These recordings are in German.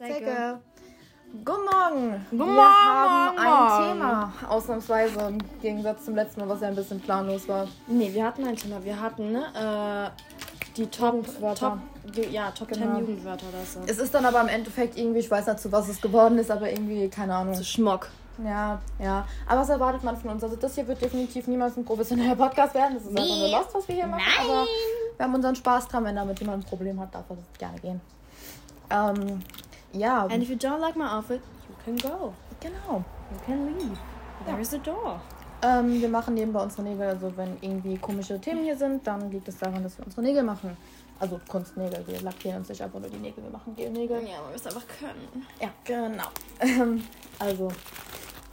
Zecke. Guten Morgen. Guten Wir Morgen, haben Morgen. ein Thema, ausnahmsweise im Gegensatz zum letzten Mal, was ja ein bisschen planlos war. Nee, wir hatten ein Thema. Wir hatten ne, äh, die Top. Top, ja, Top Genau. 10 Jugendwörter oder so. Es ist dann aber im Endeffekt irgendwie, ich weiß nicht, zu was es geworden ist, aber irgendwie, keine Ahnung. so Schmock. Ja, ja. Aber was erwartet man von uns? Also das hier wird definitiv niemals ein professioneller Podcast werden. Das ist einfach nur Lost, was wir hier machen. Aber wir haben unseren Spaß dran. Wenn damit jemand ein Problem hat, darf er das gerne gehen. Ähm, ja, And if you don't like my outfit, you can go. genau. You can leave. There is a door. Ähm, wir machen nebenbei unsere Nägel. Also wenn irgendwie komische Themen hier sind, dann liegt es daran, dass wir unsere Nägel machen. Also Kunstnägel. Wir lackieren uns nicht einfach nur die Nägel. Wir machen Gelnägel. Ja, man muss einfach können. Ja, genau. Ähm, also,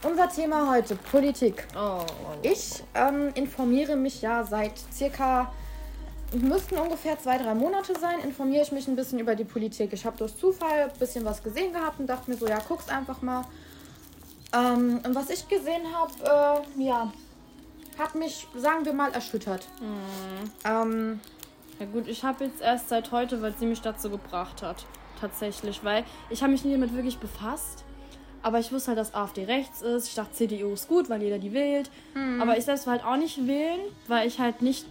unser Thema heute, Politik. Oh. Ich ähm, informiere mich ja seit circa, müssten ungefähr zwei, drei Monate sein, informiere ich mich ein bisschen über die Politik. Ich habe durch Zufall ein bisschen was gesehen gehabt und dachte mir so, ja, guck's einfach mal. Ähm, und was ich gesehen habe, äh, ja, hat mich, sagen wir mal, erschüttert. Ähm, Ja gut, ich habe jetzt erst seit heute, weil sie mich dazu gebracht hat. Tatsächlich, weil ich habe mich nie damit wirklich befasst. Aber ich wusste halt, dass AfD rechts ist. Ich dachte, CDU ist gut, weil jeder die wählt. Aber ich selbst will halt auch nicht wählen, weil ich halt nicht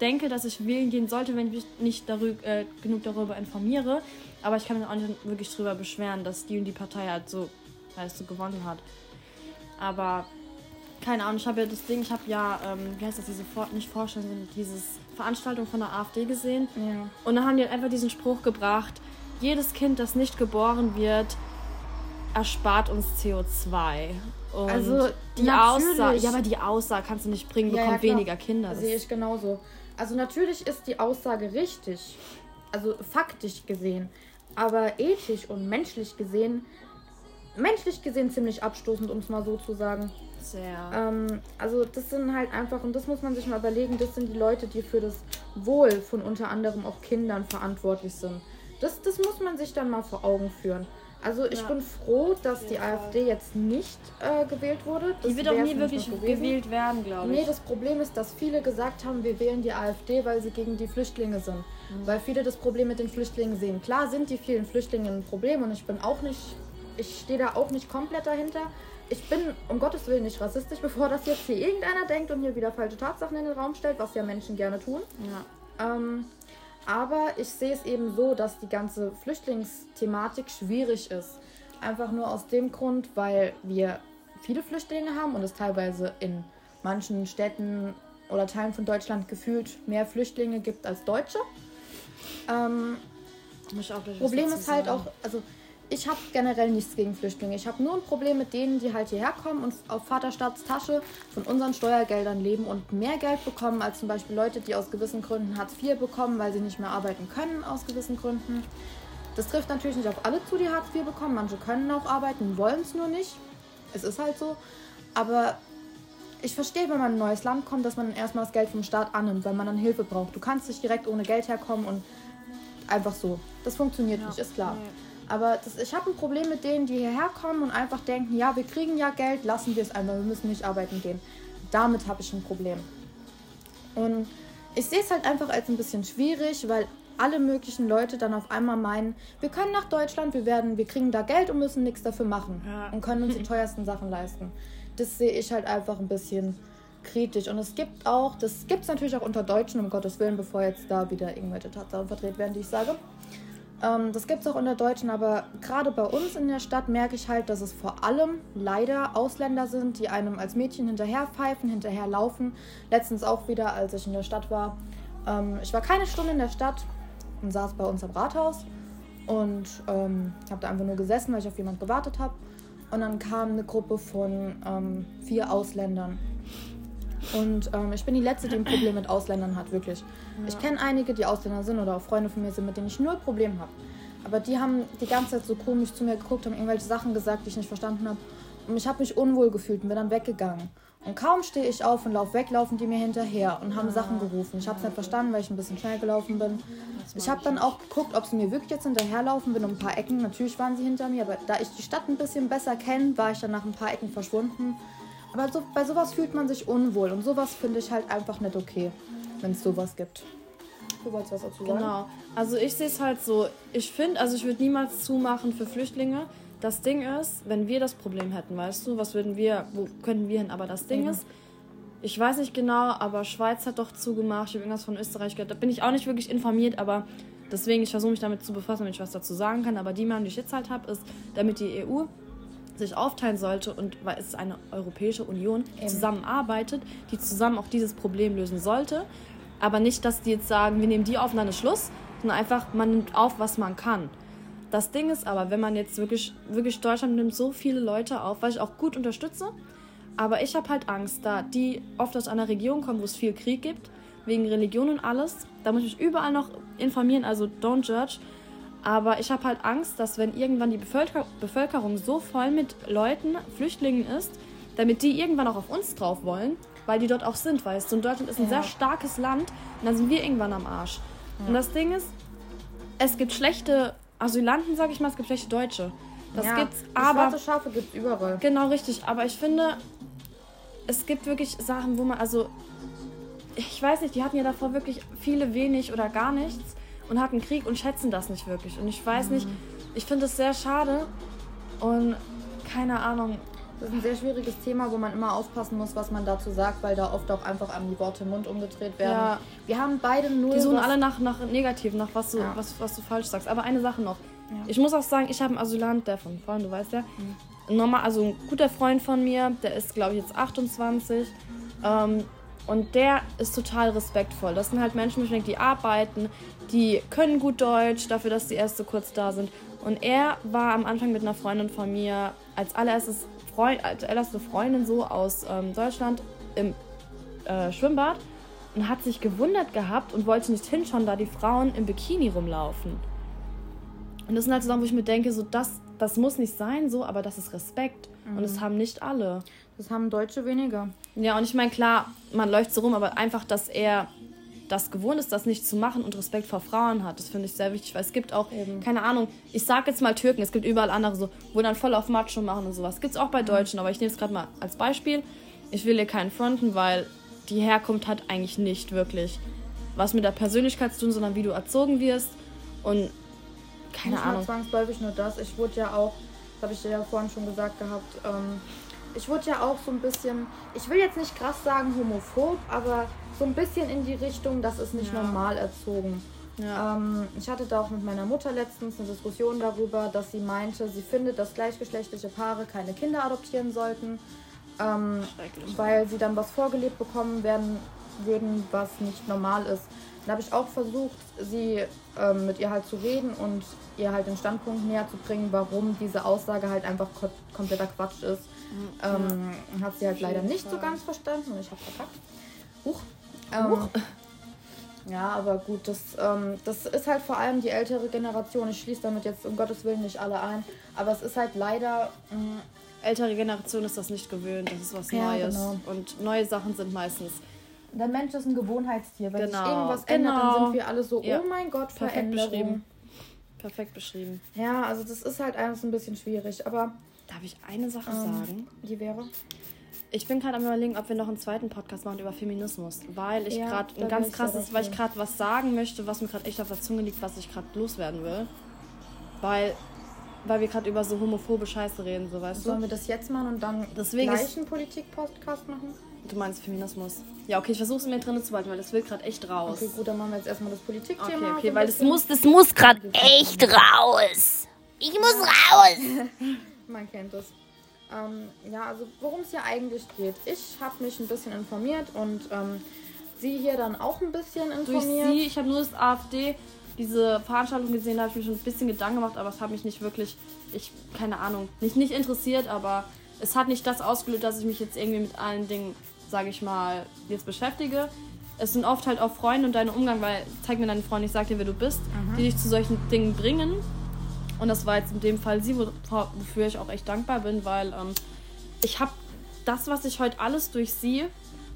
denke, dass ich wählen gehen sollte, wenn ich mich nicht darüber, äh, genug darüber informiere. Aber ich kann mich auch nicht wirklich darüber beschweren, dass die und die Partei halt so, weißt du, gewonnen hat. Aber keine Ahnung, ich habe ja das Ding, ich habe ja, ähm, wie heißt das, diese Vor nicht Vorstellung, sondern dieses Veranstaltung von der AfD gesehen. ja. Und dann haben die halt einfach diesen Spruch gebracht, jedes Kind, das nicht geboren wird, erspart uns CO2. Und Also, die natürlich. Aussage, ja, aber die Aussage kannst du nicht bringen, Ja, ja, bekommt klar. weniger Kinder. Das Sehe ich genauso. Also natürlich ist die Aussage richtig, also faktisch gesehen, aber ethisch und menschlich gesehen, menschlich gesehen ziemlich abstoßend, um es mal so zu sagen. sehr. Ähm, also das sind halt einfach, und das muss man sich mal überlegen, das sind die Leute, die für das Wohl von unter anderem auch Kindern verantwortlich sind. Das, das muss man sich dann mal vor Augen führen. Also ich Ja. bin froh, dass die. AfD jetzt nicht äh, gewählt wurde. Das die wird auch nie wirklich gewählt werden, glaube ich. Nee, das Problem ist, dass viele gesagt haben, wir wählen die AfD, weil sie gegen die Flüchtlinge sind. Mhm. Weil viele das Problem mit den Flüchtlingen sehen. Klar sind die vielen Flüchtlinge ein Problem und ich bin auch nicht, ich stehe da auch nicht komplett dahinter. Ich bin um Gottes Willen nicht rassistisch, bevor das jetzt hier irgendeiner denkt und hier wieder falsche Tatsachen in den Raum stellt, was ja Menschen gerne tun. ja. Ähm, aber ich sehe es eben so, dass die ganze Flüchtlingsthematik schwierig ist. Einfach nur aus dem Grund, weil wir viele Flüchtlinge haben und es teilweise in manchen Städten oder Teilen von Deutschland gefühlt mehr Flüchtlinge gibt als Deutsche. Ähm, Problem ist halt auch, also ich habe generell nichts gegen Flüchtlinge. Ich habe nur ein Problem mit denen, die halt hierher kommen und auf Vaterstaats Tasche von unseren Steuergeldern leben und mehr Geld bekommen als zum Beispiel Leute, die aus gewissen Gründen Hartz IV bekommen, weil sie nicht mehr arbeiten können aus gewissen Gründen. Das trifft natürlich nicht auf alle zu, die Hartz IV bekommen. Manche können auch arbeiten, wollen es nur nicht. Es ist halt so. Aber ich verstehe, wenn man in ein neues Land kommt, dass man dann erstmal das Geld vom Staat annimmt, weil man dann Hilfe braucht. Du kannst nicht direkt ohne Geld herkommen und einfach so. Das funktioniert nicht, ist klar. Nee. Aber das, ich habe ein Problem mit denen, die hierher kommen und einfach denken, ja, wir kriegen ja Geld, lassen wir es einfach, wir müssen nicht arbeiten gehen. Damit habe ich ein Problem. Und ich sehe es halt einfach als ein bisschen schwierig, weil alle möglichen Leute dann auf einmal meinen, wir können nach Deutschland, wir werden, wir kriegen da Geld und müssen nichts dafür machen Ja. und können uns die teuersten Sachen leisten. Das sehe ich halt einfach ein bisschen kritisch. Und es gibt auch, das gibt es natürlich auch unter Deutschen, um Gottes Willen, bevor jetzt da wieder irgendwelche Tatsachen verdreht werden, die ich sage. Ähm, das gibt es auch unter Deutschen, aber gerade bei uns in der Stadt merke ich halt, dass es vor allem leider Ausländer sind, die einem als Mädchen hinterherpfeifen, hinterherlaufen. Letztens auch wieder, als ich in der Stadt war. Ähm, ich war keine Stunde in der Stadt und saß bei uns am Rathaus und ähm, habe da einfach nur gesessen, weil ich auf jemand gewartet habe. Und dann kam eine Gruppe von ähm, vier Ausländern. Und ähm, ich bin die Letzte, die ein Problem mit Ausländern hat, wirklich. Ich kenne einige, die Ausländer sind oder auch Freunde von mir sind, mit denen ich null Problem habe. Aber die haben die ganze Zeit so komisch zu mir geguckt, haben irgendwelche Sachen gesagt, die ich nicht verstanden habe. Und ich habe mich unwohl gefühlt und bin dann weggegangen. Und kaum stehe ich auf und laufe weg, laufen die mir hinterher und haben Sachen gerufen. Ich habe es nicht verstanden, weil ich ein bisschen schnell gelaufen bin. Ich habe dann auch geguckt, ob sie mir wirklich jetzt hinterherlaufen. Bin um ein paar Ecken. Natürlich waren sie hinter mir, aber da ich die Stadt ein bisschen besser kenne, war ich dann nach ein paar Ecken verschwunden. Aber so, bei sowas fühlt man sich unwohl und sowas finde ich halt einfach nicht okay, wenn es sowas gibt. Du wolltest was dazu sagen? Genau. Also ich sehe es halt so, ich finde, also ich würde niemals zumachen für Flüchtlinge. Das Ding ist, wenn wir das Problem hätten, weißt du, was würden wir, wo könnten wir hin? Aber das Ding Mhm. ist, ich weiß nicht genau, aber Schweiz hat doch zugemacht. Ich habe irgendwas von Österreich gehört. Da bin ich auch nicht wirklich informiert, aber deswegen, ich versuche mich damit zu befassen, damit ich was dazu sagen kann. Aber die Meinung, die ich jetzt halt habe, ist, damit die EU sich aufteilen sollte und weil es eine Europäische Union Eben. zusammenarbeitet, die zusammen auch dieses Problem lösen sollte. Aber nicht, dass die jetzt sagen, wir nehmen die auf und dann ist Schluss, sondern einfach, man nimmt auf, was man kann. Das Ding ist aber, wenn man jetzt wirklich, wirklich Deutschland nimmt so viele Leute auf, was ich auch gut unterstütze, aber ich habe halt Angst, da die oft aus einer Region kommen, wo es viel Krieg gibt, wegen Religion und alles. Da muss ich mich überall noch informieren, also don't judge. Aber ich habe halt Angst, dass wenn irgendwann die Bevölker Bevölkerung so voll mit Leuten, Flüchtlingen ist, damit die irgendwann auch auf uns drauf wollen, weil die dort auch sind, weißt du. Und Deutschland ist ein Ja. sehr starkes Land und dann sind wir irgendwann am Arsch. Und das Ding ist, es gibt schlechte Asylanten, sag ich mal, es gibt schlechte Deutsche. Das ja, gibt's, aber Schwarze Schafe gibt's überall. Genau, richtig. Aber ich finde, es gibt wirklich Sachen, wo man, also, ich weiß nicht, die hatten ja davor wirklich viele wenig oder gar nichts und hatten Krieg und schätzen das nicht wirklich. Und ich weiß nicht, ich finde es sehr schade und keine Ahnung. Das ist ein sehr schwieriges Thema, wo man immer aufpassen muss, was man dazu sagt, weil da oft auch einfach einem die Worte im Mund umgedreht werden. Ja. Wir haben beide nur. Die suchen alle nach, nach negativ, nach was du, Ja. was, was du falsch sagst. Aber eine Sache noch. Ja. Ich muss auch sagen, ich habe einen Asylant, der von vorhin, du weißt ja. Normal, also ein guter Freund von mir, der ist, glaube ich, jetzt 28. Ähm, und der ist total respektvoll. Das sind halt Menschen, die arbeiten, die können gut Deutsch, dafür, dass die erst so kurz da sind. Und er war am Anfang mit einer Freundin von mir als allererstes Freund, als allererste Freundin so aus ähm, Deutschland im äh, Schwimmbad und hat sich gewundert gehabt und wollte nicht hinschauen, da die Frauen im Bikini rumlaufen. Und das sind halt so Sachen, wo ich mir denke, so das, das muss nicht sein, so, aber das ist Respekt. Und das haben nicht alle. Das haben Deutsche weniger. Ja, und ich meine, klar, man läuft so rum, aber einfach, dass er das gewohnt ist, das nicht zu machen und Respekt vor Frauen hat, das finde ich sehr wichtig, weil es gibt auch, Eben. keine Ahnung, ich sag jetzt mal Türken, es gibt überall andere so, wo dann voll auf Macho machen und sowas. Gibt es auch bei Deutschen, aber ich nehme es gerade mal als Beispiel. Ich will hier keinen fronten, weil die Herkunft hat eigentlich nicht wirklich was mit der Persönlichkeit zu tun, sondern wie du erzogen wirst und keine nicht Ahnung. zwangsläufig nur das. Ich wurde ja auch, das habe ich dir ja vorhin schon gesagt gehabt, ähm, ich wurde ja auch so ein bisschen, ich will jetzt nicht krass sagen homophob, aber so ein bisschen in die Richtung, das ist nicht Ja. normal erzogen. Ja. Ähm, ich hatte da auch mit meiner Mutter letztens eine Diskussion darüber, dass sie meinte, sie findet, dass gleichgeschlechtliche Paare keine Kinder adoptieren sollten, ähm, weil sie dann was vorgelebt bekommen werden würden, was nicht normal ist. Dann habe ich auch versucht, sie ähm, mit ihr halt zu reden und ihr halt den Standpunkt näher zu bringen, warum diese Aussage halt einfach ko kompletter Quatsch ist. Ähm, Hat sie halt leider nicht so ganz verstanden und ich habe verkackt. Huch. Ähm, ja, aber gut, das, ähm, das ist halt vor allem die ältere Generation. Ich schließe damit jetzt um Gottes Willen nicht alle ein. Aber es ist halt leider. mh, Ältere Generation ist das nicht gewöhnt, das ist was Ja, Neues. genau. Und neue Sachen sind meistens der Mensch ist ein Gewohnheitstier. Wenn sich Genau, irgendwas ändert, dann genau. sind wir alle so, Ja. oh mein Gott, perfekt Veränderung. beschrieben. Perfekt beschrieben. Ja, also das ist halt alles ein bisschen schwierig. Aber Darf ich eine Sache ähm, sagen? die wäre. Ich bin gerade am überlegen, ob wir noch einen zweiten Podcast machen über Feminismus, weil ich Ja, gerade ein ganz krasses, weil ich gerade was sagen möchte, was mir gerade echt auf der Zunge liegt, was ich gerade loswerden will. Weil, weil wir gerade über so homophobe Scheiße reden, so weißt Sollen du? wir das jetzt machen und dann Deswegen gleich einen Politik-Podcast machen? Du meinst Feminismus. Ja, okay, ich versuche es mir drin zu halten, weil das will gerade echt raus. Okay, gut, dann machen wir jetzt erstmal das Politikthema. Okay, okay, ein weil das muss, Das muss grad echt raus. Ich muss raus. Man kennt es. Ähm, ja, also worum es hier eigentlich geht. Ich habe mich ein bisschen informiert und ähm, sie hier dann auch ein bisschen durch informiert. sie, ich habe nur das AfD, diese Veranstaltung gesehen, da habe ich mir schon ein bisschen Gedanken gemacht, aber es hat mich nicht wirklich, ich, keine Ahnung, nicht, nicht interessiert, aber es hat nicht das ausgelöst, dass ich mich jetzt irgendwie mit allen Dingen, sage ich mal, jetzt beschäftige. Es sind oft halt auch Freunde und dein Umgang, weil zeig mir deine Freunde, ich sag dir, wer du bist, die dich zu solchen Dingen bringen. Und das war jetzt in dem Fall sie, wo- wofür ich auch echt dankbar bin, weil ähm, ich habe das, was ich heute alles durch sie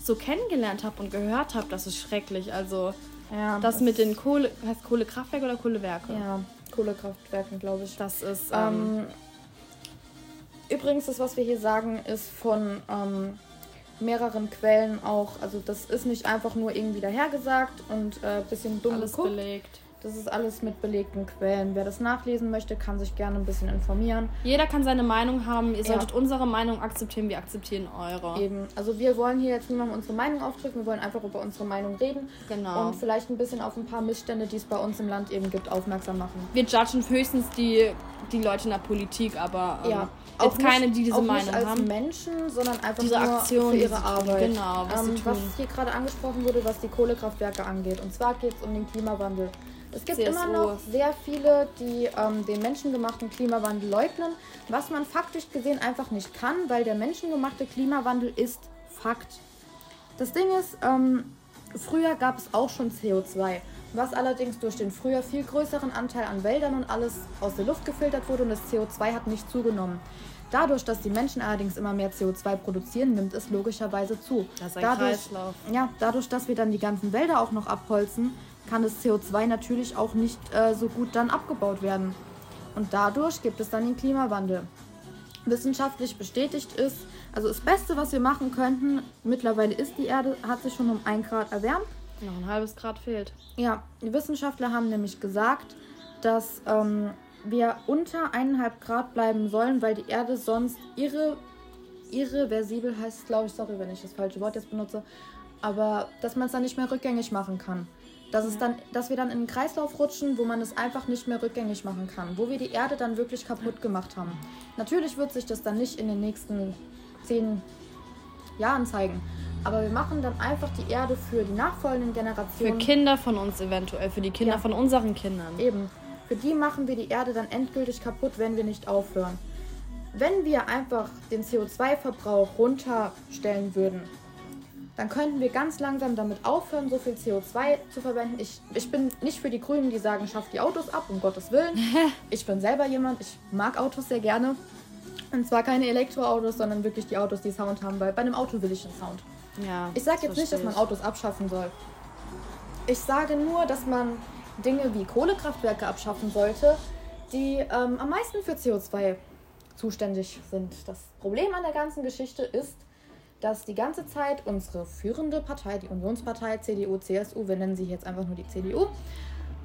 so kennengelernt habe und gehört habe, das ist schrecklich. Also ja, das mit den Kohle, heißt Kohlekraftwerke oder Kohlewerke? ja, Kohlekraftwerken, glaube ich. Das ist, ähm, Ähm, übrigens, das, was wir hier sagen, ist von ähm, mehreren Quellen auch. Also das ist nicht einfach nur irgendwie dahergesagt und ein äh, bisschen dumm Alles geguckt. belegt. Das ist alles mit belegten Quellen. Wer das nachlesen möchte, kann sich gerne ein bisschen informieren. Jeder kann seine Meinung haben. Ihr Ja. solltet unsere Meinung akzeptieren, wir akzeptieren eure. Eben. Also wir wollen hier jetzt niemandem unsere Meinung aufdrücken, wir wollen einfach über unsere Meinung reden Genau. und vielleicht ein bisschen auf ein paar Missstände, die es bei uns im Land eben gibt, aufmerksam machen. wir judgen höchstens die, die Leute in der Politik, aber ähm, Ja, jetzt keine, die diese auch Meinung nicht als haben. Menschen, sondern einfach Diese nur Aktion, für ihre. Arbeit. Genau, was ähm, was hier gerade angesprochen wurde, was die Kohlekraftwerke angeht. Und zwar geht es um den Klimawandel. Es gibt CSU. immer noch sehr viele, die ähm, den menschengemachten Klimawandel leugnen, was man faktisch gesehen einfach nicht kann, weil der menschengemachte Klimawandel ist Fakt. Das Ding ist, ähm, früher gab es auch schon CO2, was allerdings durch den früher viel größeren Anteil an Wäldern und alles aus der Luft gefiltert wurde und das CO2 hat nicht zugenommen. Dadurch, dass die Menschen allerdings immer mehr CO2 produzieren, nimmt es logischerweise zu. Das ist ein dadurch, Kreislauf. Ja, dadurch, dass wir dann die ganzen Wälder auch noch abholzen, kann das CO2 natürlich auch nicht äh, so gut dann abgebaut werden. Und dadurch gibt es dann den Klimawandel wissenschaftlich bestätigt ist. Also das Beste, was wir machen könnten, mittlerweile ist die Erde, hat sich schon um 1 Grad erwärmt. Noch ein halbes Grad fehlt. Ja, die Wissenschaftler haben nämlich gesagt, dass ähm, wir unter 1,5 Grad bleiben sollen, weil die Erde sonst irre, irreversibel heißt glaube ich, sorry, wenn ich das falsche Wort jetzt benutze, aber dass man es dann nicht mehr rückgängig machen kann. Dass, es dann, dass wir dann in einen Kreislauf rutschen, wo man es einfach nicht mehr rückgängig machen kann. Wo wir die Erde dann wirklich kaputt gemacht haben. Natürlich wird sich das dann nicht in den nächsten zehn Jahren zeigen. Aber wir machen dann einfach die Erde für die nachfolgenden Für Generationen. Kinder von uns eventuell, für die Kinder Ja. von unseren Kindern. Eben. Für die machen wir die Erde dann endgültig kaputt, wenn wir nicht aufhören. Wenn wir einfach den CO2-Verbrauch runterstellen würden, dann könnten wir ganz langsam damit aufhören, so viel CO2 zu verwenden. Ich, ich bin nicht für die Grünen, die sagen, schafft die Autos ab, um Gottes Willen. Ich bin selber jemand, ich mag Autos sehr gerne. Und zwar keine Elektroautos, sondern wirklich die Autos, die Sound haben, weil bei einem Auto will ich einen Sound. Ja, Ich sage jetzt nicht, dass man Autos abschaffen soll. Ich sage nur, dass man Dinge wie Kohlekraftwerke abschaffen sollte, die ähm, am meisten für CO2 zuständig sind. Das Problem an der ganzen Geschichte ist, dass die ganze Zeit unsere führende Partei, die Unionspartei, CDU, CSU, wir nennen sie jetzt einfach nur die CDU,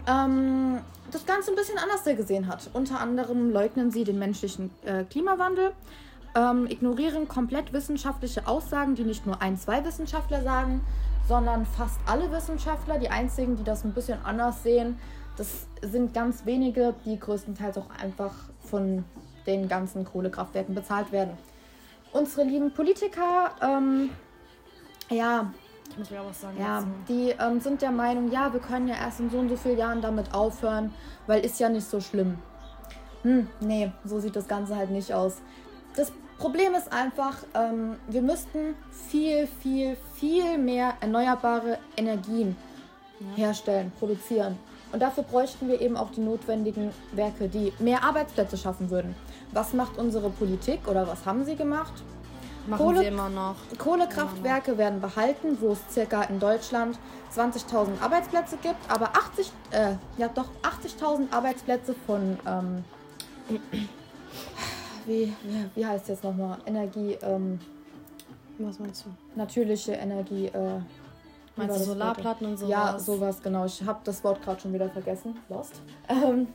ähm, das Ganze ein bisschen anders gesehen hat. Unter anderem leugnen sie den menschlichen äh, Klimawandel, ähm, ignorieren komplett wissenschaftliche Aussagen, die nicht nur ein, zwei Wissenschaftler sagen, sondern fast alle Wissenschaftler. Die einzigen, die das ein bisschen anders sehen, das sind ganz wenige, die größtenteils auch einfach von den ganzen Kohlekraftwerken bezahlt werden. Unsere lieben Politiker, ähm, ja, sagen. ja, dazu. die ähm, sind der Meinung, ja, wir können ja erst in so und so vielen Jahren damit aufhören, weil ist ja nicht so schlimm. Hm, nee, so sieht das Ganze halt nicht aus. Das Problem ist einfach, ähm, wir müssten viel, viel, viel mehr erneuerbare Energien herstellen, produzieren. Und dafür bräuchten wir eben auch die notwendigen Werke, die mehr Arbeitsplätze schaffen würden. Was macht unsere Politik oder was haben sie gemacht? Machen Kohle- sie immer noch. Kohlekraftwerke werden behalten, wo es circa in Deutschland 20.000 Arbeitsplätze gibt, aber 80, äh, ja doch 80.000 Arbeitsplätze von, ähm, wie, wie, heißt es jetzt nochmal? Energie, ähm, Was meinst du? natürliche Energie, äh, Meinst du Solarplatten und sowas? ja, sowas, genau. Ich habe das Wort gerade schon wieder vergessen. Lost. Ähm,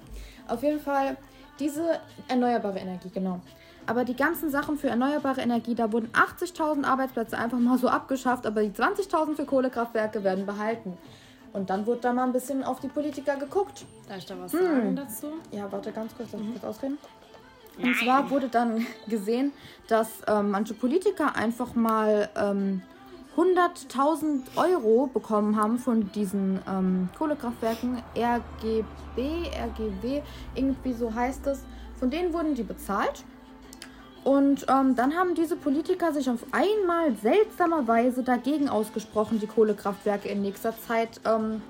auf jeden Fall diese erneuerbare Energie, genau. Aber die ganzen Sachen für erneuerbare Energie, da wurden 80.000 Arbeitsplätze einfach mal so abgeschafft, aber die 20.000 für Kohlekraftwerke werden behalten. Und dann wurde da mal ein bisschen auf die Politiker geguckt. Darf ich da was Hm. sagen dazu? Ja, warte ganz kurz, lass mich kurz ausreden. Und zwar wurde dann gesehen, dass ähm, manche Politiker einfach mal ähm, 100.000 Euro bekommen haben von diesen ähm, Kohlekraftwerken. RGB, RGW, irgendwie so heißt es. Von denen wurden die bezahlt. Und ähm, dann haben diese Politiker sich auf einmal seltsamerweise dagegen ausgesprochen, die Kohlekraftwerke in nächster Zeit ähm,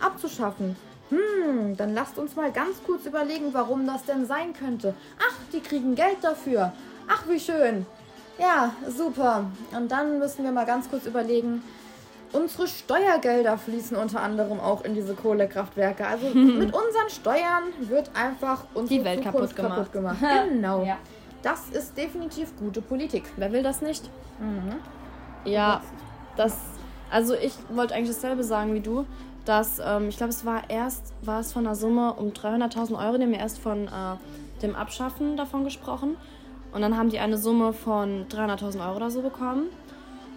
abzuschaffen. Hm, dann lasst uns mal ganz kurz überlegen, warum das denn sein könnte. Ach, die kriegen Geld dafür. Ach, wie schön. Ja, super. Und dann müssen wir mal ganz kurz überlegen, unsere Steuergelder fließen unter anderem auch in diese Kohlekraftwerke. Also mit unseren Steuern wird einfach unsere Die Welt Zukunft kaputt kaputt gemacht. Genau. Ja. Das ist definitiv gute Politik. Wer will das nicht? Ja, das. Also ich wollte eigentlich dasselbe sagen wie du. Dass, ähm, ich glaube, es war erst, war es von einer Summe um 300.000 Euro, die haben wir erst von äh, dem Abschaffen davon gesprochen. Und dann haben die eine Summe von 300.000 Euro oder so bekommen.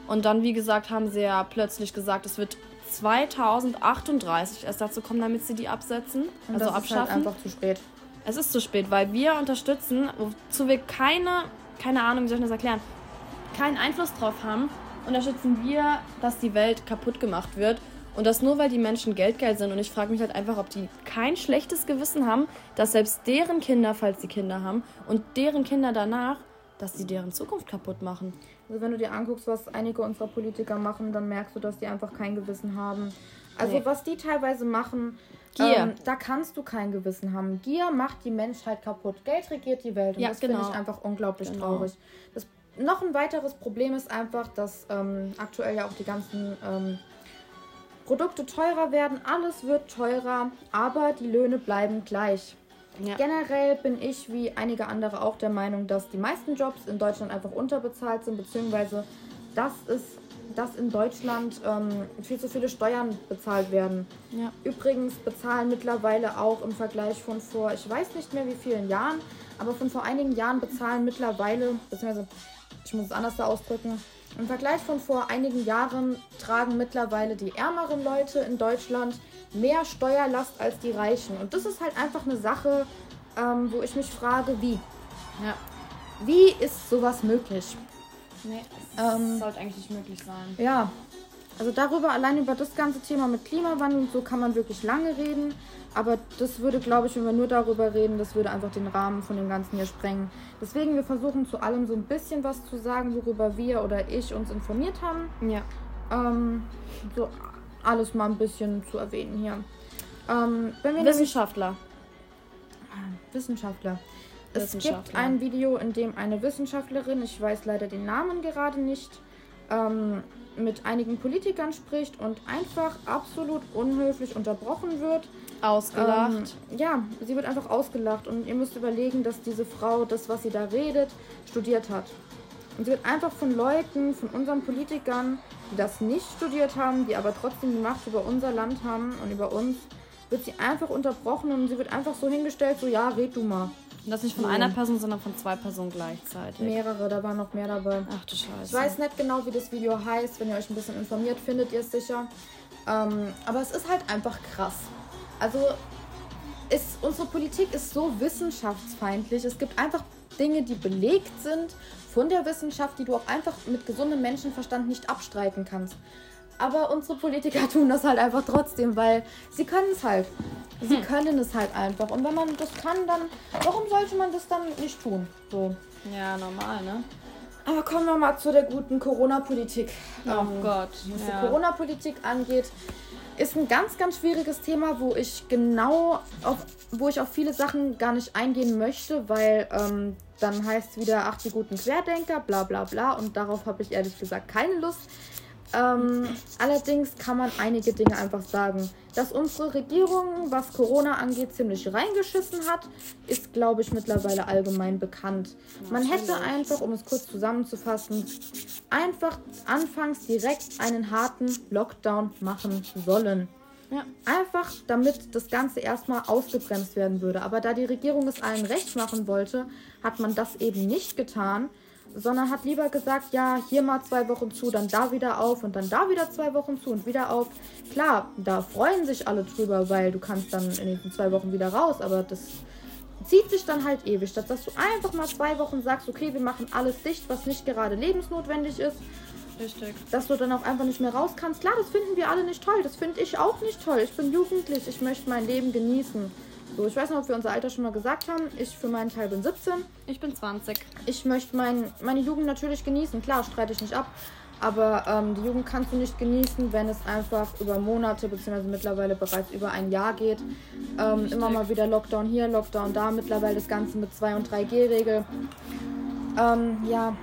Und dann, wie gesagt, haben sie ja plötzlich gesagt, es wird 2038 erst dazu kommen, damit sie die absetzen, Und also das abschaffen. ist halt einfach zu spät. Es ist zu spät, weil wir unterstützen, wozu wir keine, keine Ahnung, wie soll ich das erklären, keinen Einfluss drauf haben, unterstützen wir, dass die Welt kaputt gemacht wird. Und das nur, weil die Menschen geldgeil sind. Und ich frage mich halt einfach, ob die kein schlechtes Gewissen haben, dass selbst deren Kinder, falls sie Kinder haben, und deren Kinder danach, dass sie deren Zukunft kaputt machen. Also wenn du dir anguckst, was einige unserer Politiker machen, dann merkst du, dass die einfach kein Gewissen haben. Also Nee. was die teilweise machen, Gier. Ähm, da kannst du kein Gewissen haben. Gier macht die Menschheit kaputt. Geld regiert die Welt. Und Ja, das finde genau. ich einfach unglaublich Genau. traurig. Das, noch ein weiteres Problem ist einfach, dass ähm, aktuell ja auch die ganzen ähm, Produkte teurer werden. Alles wird teurer, aber die Löhne bleiben gleich. Ja. Generell bin ich wie einige andere auch der Meinung, dass die meisten Jobs in Deutschland einfach unterbezahlt sind, beziehungsweise dass es dass in Deutschland ähm, viel zu viele Steuern bezahlt werden. Ja. Übrigens bezahlen mittlerweile auch im Vergleich von vor, ich weiß nicht mehr wie vielen Jahren, aber von vor einigen Jahren bezahlen mittlerweile, beziehungsweise ich muss es anders da ausdrücken, im Vergleich von vor einigen Jahren tragen mittlerweile die ärmeren Leute in Deutschland mehr Steuerlast als die Reichen. Und das ist halt einfach eine Sache, ähm, wo ich mich frage, wie? Ja. Wie ist sowas möglich? Nee, Ähm, sollte eigentlich nicht möglich sein. Ja, also darüber, allein über das ganze Thema mit Klimawandel und so kann man wirklich lange reden. Aber das würde, glaube ich, wenn wir nur darüber reden, das würde einfach den Rahmen von dem Ganzen hier sprengen. Deswegen, wir versuchen zu allem so ein bisschen was zu sagen, worüber wir oder ich uns informiert haben. Ja. Ähm, so alles mal ein bisschen zu erwähnen hier. Ähm, wenn wir nämlich Wissenschaftler. Wissenschaftler. Es gibt Wissenschaftler. ein Video, in dem eine Wissenschaftlerin, ich weiß leider den Namen gerade nicht, ähm, mit einigen Politikern spricht und einfach absolut unhöflich unterbrochen wird. Ausgelacht. Ähm, ja, sie wird einfach ausgelacht und ihr müsst überlegen, dass diese Frau das, was sie da redet, studiert hat. Und sie wird einfach von Leuten, von unseren Politikern, die das nicht studiert haben, die aber trotzdem die Macht über unser Land haben und über uns, wird sie einfach unterbrochen und sie wird einfach so hingestellt, so ja, red du mal. Und das nicht von einer Person, sondern von zwei Personen gleichzeitig. Mehrere, da waren noch mehr dabei. Ach du Scheiße. Ich weiß nicht genau, wie das Video heißt. Wenn ihr euch ein bisschen informiert, findet ihr es sicher. Ähm, aber es ist halt einfach krass. Also, ist, unsere Politik ist so wissenschaftsfeindlich. Es gibt einfach Dinge, die belegt sind von der Wissenschaft, die du auch einfach mit gesundem Menschenverstand nicht abstreiten kannst. Aber unsere Politiker tun das halt einfach trotzdem, weil sie können es halt. Sie können es halt einfach. Und wenn man das kann, dann warum sollte man das dann nicht tun? So. Ja, normal, ne? Aber kommen wir mal zu der guten Corona-Politik. Oh Ähm, Gott. Was Ja. die Corona-Politik angeht, ist ein ganz, ganz schwieriges Thema, wo ich genau auf, wo ich auf viele Sachen gar nicht eingehen möchte, weil ähm, dann heißt es wieder, ach, die guten Querdenker, bla bla bla. Und darauf habe ich ehrlich gesagt keine Lust. Ähm, allerdings kann man einige Dinge einfach sagen. Dass unsere Regierung, was Corona angeht, ziemlich reingeschissen hat, ist, glaube ich, mittlerweile allgemein bekannt. Man hätte einfach, um es kurz zusammenzufassen, einfach anfangs direkt einen harten Lockdown machen sollen. Ja. Einfach, damit das Ganze erstmal ausgebremst werden würde. Aber da die Regierung es allen recht machen wollte, hat man das eben nicht getan, sondern hat lieber gesagt, ja, hier mal zwei Wochen zu, dann da wieder auf und dann da wieder zwei Wochen zu und wieder auf. Klar, da freuen sich alle drüber, weil du kannst dann in den zwei Wochen wieder raus, aber das zieht sich dann halt ewig. Statt dass du einfach mal zwei Wochen sagst, okay, wir machen alles dicht, was nicht gerade lebensnotwendig ist, Richtig. dass du dann auch einfach nicht mehr raus kannst. Klar, das finden wir alle nicht toll. Das finde ich auch nicht toll. Ich bin jugendlich. Ich möchte mein Leben genießen. So, ich weiß nicht, ob wir unser Alter schon mal gesagt haben. Ich für meinen Teil bin 17. Ich bin 20. Ich möchte mein, meine Jugend natürlich genießen. Klar, streite ich nicht ab. Aber ähm, die Jugend kannst du nicht genießen, wenn es einfach über Monate beziehungsweise mittlerweile bereits über ein Jahr geht. Ähm, immer mal wieder Lockdown hier, Lockdown da. Mittlerweile das Ganze mit 2 und 3G-Regel. Ähm, ja,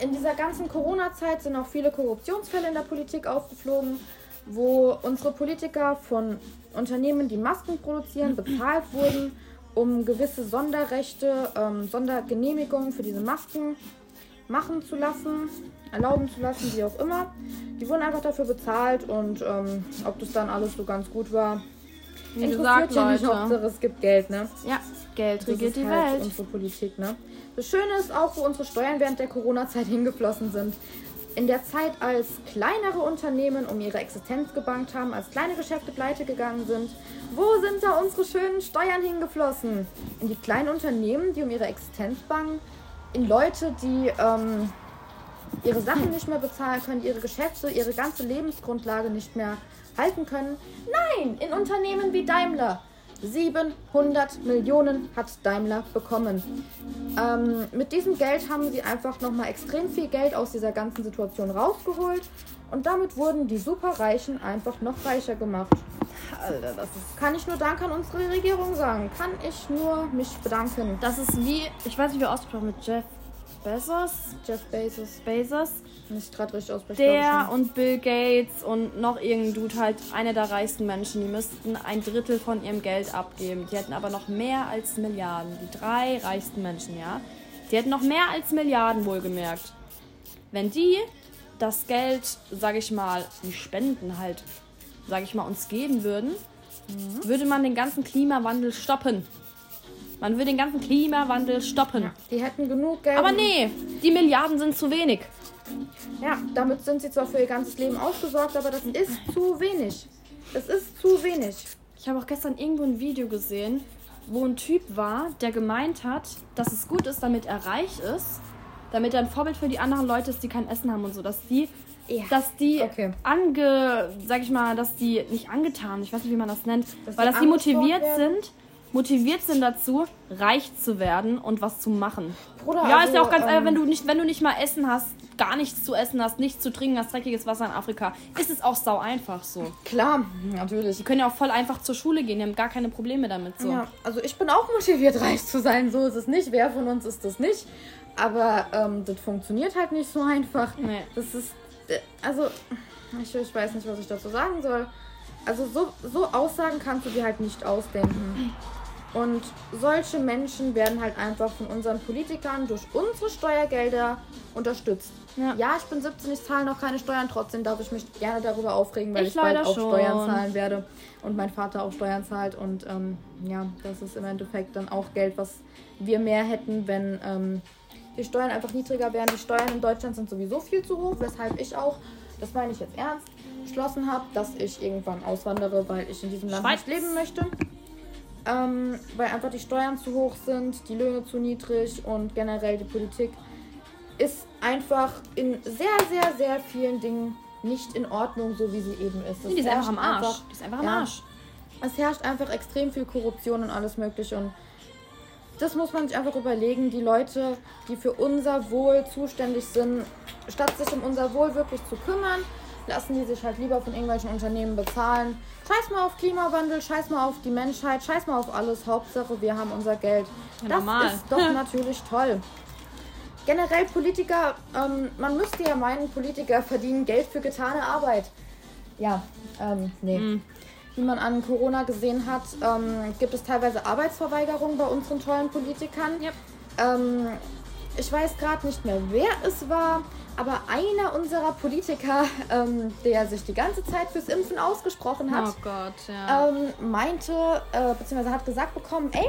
in dieser ganzen Corona-Zeit sind auch viele Korruptionsfälle in der Politik aufgeflogen, wo unsere Politiker von Unternehmen, die Masken produzieren, bezahlt wurden, um gewisse Sonderrechte, ähm, Sondergenehmigungen für diese Masken machen zu lassen, erlauben zu lassen, wie auch immer. Die wurden einfach dafür bezahlt und ähm, ob das dann alles so ganz gut war, Wie interessiert gesagt, ja nicht. Leute. Hauptsache es gibt Geld, ne? Ja, Geld regiert die halt Welt. unsere Politik, ne? Das Schöne ist auch, wo unsere Steuern während der Corona-Zeit hingeflossen sind. In der Zeit, als kleinere Unternehmen um ihre Existenz gebankt haben, als kleine Geschäfte pleite gegangen sind, wo sind da unsere schönen Steuern hingeflossen? In die kleinen Unternehmen, die um ihre Existenz bangen, in Leute, die ähm, ihre Sachen nicht mehr bezahlen können, ihre Geschäfte, ihre ganze Lebensgrundlage nicht mehr halten können. Nein, in Unternehmen wie Daimler. 700 Millionen hat Daimler bekommen. Ähm, mit diesem Geld haben sie einfach nochmal extrem viel Geld aus dieser ganzen Situation rausgeholt und damit wurden die Superreichen einfach noch reicher gemacht. Alter, das ist. Kann ich nur Dank an unsere Regierung sagen. Kann ich nur mich bedanken. Das ist wie, ich weiß nicht, wie ausgesprochen mit Jeff Bezos. Jeff Bezos, Bezos. Nicht gerade richtig aussprechen. Der und Bill Gates und noch irgendein Dude, halt einer der reichsten Menschen, die müssten ein Drittel von ihrem Geld abgeben. Die hätten aber noch mehr als Milliarden. Die drei reichsten Menschen, ja. Die hätten noch mehr als Milliarden wohlgemerkt. Wenn die das Geld, sag ich mal, die Spenden halt, sag ich mal, uns geben würden, würde man den ganzen Klimawandel stoppen. Man würde den ganzen Klimawandel stoppen. Die hätten genug Geld. Aber nee, die Milliarden sind zu wenig. Ja, damit sind sie zwar für ihr ganzes Leben ausgesorgt, aber das ist zu wenig. Das ist zu wenig. Ich habe auch gestern irgendwo ein Video gesehen, wo ein Typ war, der gemeint hat, dass es gut ist, damit er reich ist, damit er ein Vorbild für die anderen Leute ist, die kein Essen haben und so, dass die, Ja. dass die Okay. ange, sag ich mal, dass die nicht angetan, ich weiß nicht, wie man das nennt, Dass weil die dass die motiviert werden? sind, motiviert sind dazu, reich zu werden und was zu machen. Bruder, ja, also, ist ja auch ganz ähm, einfach, wenn du nicht, wenn du nicht mal Essen hast, gar nichts zu essen hast, nichts zu trinken hast, dreckiges Wasser in Afrika, ist es auch sau einfach so. Klar, natürlich. Die können ja auch voll einfach zur Schule gehen, die haben gar keine Probleme damit so. Ja, also ich bin auch motiviert, reich zu sein. So ist es nicht. Wer von uns ist das nicht? Aber ähm, das funktioniert halt nicht so einfach. Nee. Das ist. äh, Also, ich, ich weiß nicht, was ich dazu sagen soll. Also, so, so Aussagen kannst du dir halt nicht ausdenken. Und solche Menschen werden halt einfach von unseren Politikern durch unsere Steuergelder unterstützt. Ja. ich bin 17, ich zahle noch keine Steuern, trotzdem darf ich mich gerne darüber aufregen, weil Ich ich, bald auch schon. Steuern zahlen werde und mein Vater auch Steuern zahlt. Und ähm, ja, das ist im Endeffekt dann auch Geld, was wir mehr hätten, wenn ähm, die Steuern einfach niedriger wären. Die Steuern in Deutschland sind sowieso viel zu hoch, weshalb ich auch, das meine ich jetzt ernst, beschlossen habe, dass ich irgendwann auswandere, weil ich in diesem Land Schweiz. nicht leben möchte. Ähm, weil einfach die Steuern zu hoch sind, die Löhne zu niedrig und generell die Politik ist einfach in sehr, sehr, sehr vielen Dingen nicht in Ordnung, so wie sie eben ist. Nee, die ist einfach am Arsch. Die ist einfach am ja. Arsch. es herrscht einfach extrem viel Korruption und alles Mögliche. Und das muss man sich einfach überlegen. Die Leute, die für unser Wohl zuständig sind, statt sich um unser Wohl wirklich zu kümmern, lassen die sich halt lieber von irgendwelchen Unternehmen bezahlen. Scheiß mal auf Klimawandel, scheiß mal auf die Menschheit, scheiß mal auf alles. Hauptsache, wir haben unser Geld. Ja, das normal. ist doch natürlich toll. Generell Politiker, ähm, man müsste ja meinen, Politiker verdienen Geld für getane Arbeit. Ja, ähm, nee. Mhm. Wie man an Corona gesehen hat, ähm, gibt es teilweise Arbeitsverweigerung bei unseren tollen Politikern. Yep. Ähm, ich weiß gerade nicht mehr, wer es war, aber einer unserer Politiker, ähm, der sich die ganze Zeit fürs Impfen ausgesprochen hat, Oh Gott, ja. ähm, meinte, äh, beziehungsweise hat gesagt bekommen, ey,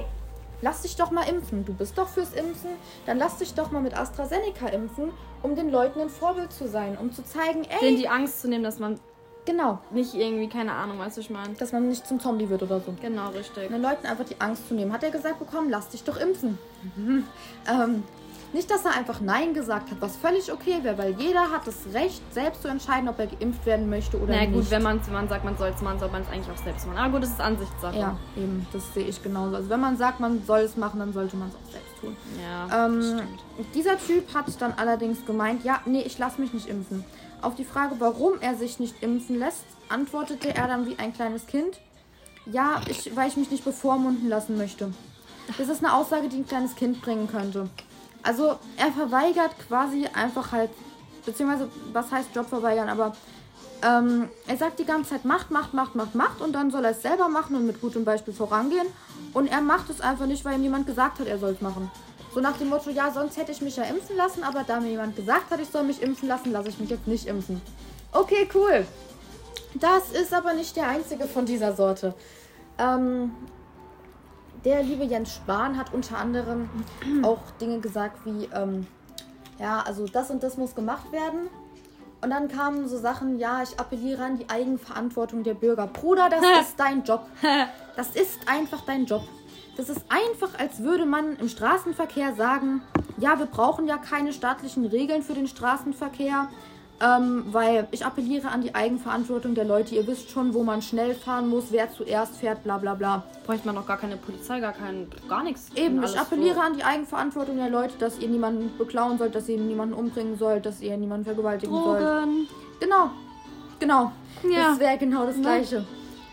lass dich doch mal impfen. Du bist doch fürs Impfen, dann lass dich doch mal mit AstraZeneca impfen, um den Leuten ein Vorbild zu sein, um zu zeigen, ey, Denen die Angst zu nehmen, dass man genau, nicht irgendwie, keine Ahnung, weißt du, ich meine. dass man nicht zum Zombie wird oder so. Genau, richtig. Den Leuten einfach die Angst zu nehmen. Hat er gesagt bekommen, lass dich doch impfen. ähm, nicht, dass er einfach Nein gesagt hat, was völlig okay wäre, weil jeder hat das Recht, selbst zu entscheiden, ob er geimpft werden möchte oder Na nicht. gut, wenn, man's, wenn man sagt, man soll es machen, soll man es eigentlich auch selbst machen. Aber gut, das ist Ansichtssache. Ja, eben, das sehe ich genauso. Also wenn man sagt, man soll es machen, dann sollte man es auch selbst tun. Ja, Ähm, dieser Typ hat dann allerdings gemeint, ja, nee, ich lasse mich nicht impfen. Auf die Frage, warum er sich nicht impfen lässt, antwortete er dann wie ein kleines Kind, ja, ich, weil ich mich nicht bevormunden lassen möchte. Das ist eine Aussage, die ein kleines Kind bringen könnte. Also er verweigert quasi einfach halt, beziehungsweise was heißt Job verweigern, aber ähm, er sagt die ganze Zeit, macht, macht, macht, macht, macht und dann soll er es selber machen und mit gutem Beispiel vorangehen. Und er macht es einfach nicht, weil ihm jemand gesagt hat, er soll es machen. So nach dem Motto, ja, sonst hätte ich mich ja impfen lassen, aber da mir jemand gesagt hat, ich soll mich impfen lassen, lasse ich mich jetzt nicht impfen. Okay, cool. Das ist aber nicht der einzige von dieser Sorte. Ähm, der liebe Jens Spahn hat unter anderem auch Dinge gesagt wie, ähm, ja, also das und das muss gemacht werden. Und dann kamen so Sachen, ja, ich appelliere an die Eigenverantwortung der Bürger. Bruder, das ist dein Job. Das ist einfach dein Job. Das ist einfach, als würde man im Straßenverkehr sagen, ja, wir brauchen ja keine staatlichen Regeln für den Straßenverkehr. Ähm, weil ich appelliere an die Eigenverantwortung der Leute. Ihr wisst schon, wo man schnell fahren muss, wer zuerst fährt, bla bla bla. Bräuchte man noch gar keine Polizei, gar kein, gar nichts. Eben, ich appelliere so. an die Eigenverantwortung der Leute, dass ihr niemanden beklauen sollt, dass ihr niemanden umbringen sollt, dass ihr niemanden vergewaltigen sollt. Drogen. Genau, genau. Ja. Das wäre genau das Ne? Gleiche.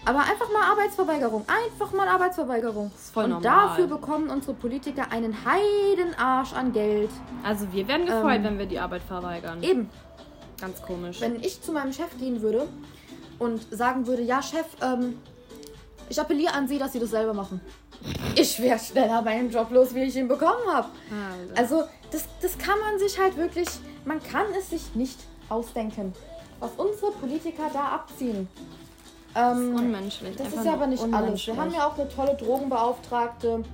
Aber einfach mal Arbeitsverweigerung. Einfach mal Arbeitsverweigerung. ist voll Und normal. dafür bekommen unsere Politiker einen Heidenarsch an Geld. Also wir werden gefreut, Ähm, wenn wir die Arbeit verweigern. Eben, Ganz komisch. wenn ich zu meinem Chef gehen würde und sagen würde, ja Chef, ähm, ich appelliere an Sie, dass Sie das selber machen. Ich wäre schneller meinen Job los, wie ich ihn bekommen habe. Also, Also, das, das kann man sich halt wirklich, man kann es sich nicht ausdenken, was unsere Politiker da abziehen. Ähm, unmenschlich. das ist ja aber nicht alles. Wir haben ja auch eine tolle Drogenbeauftragte.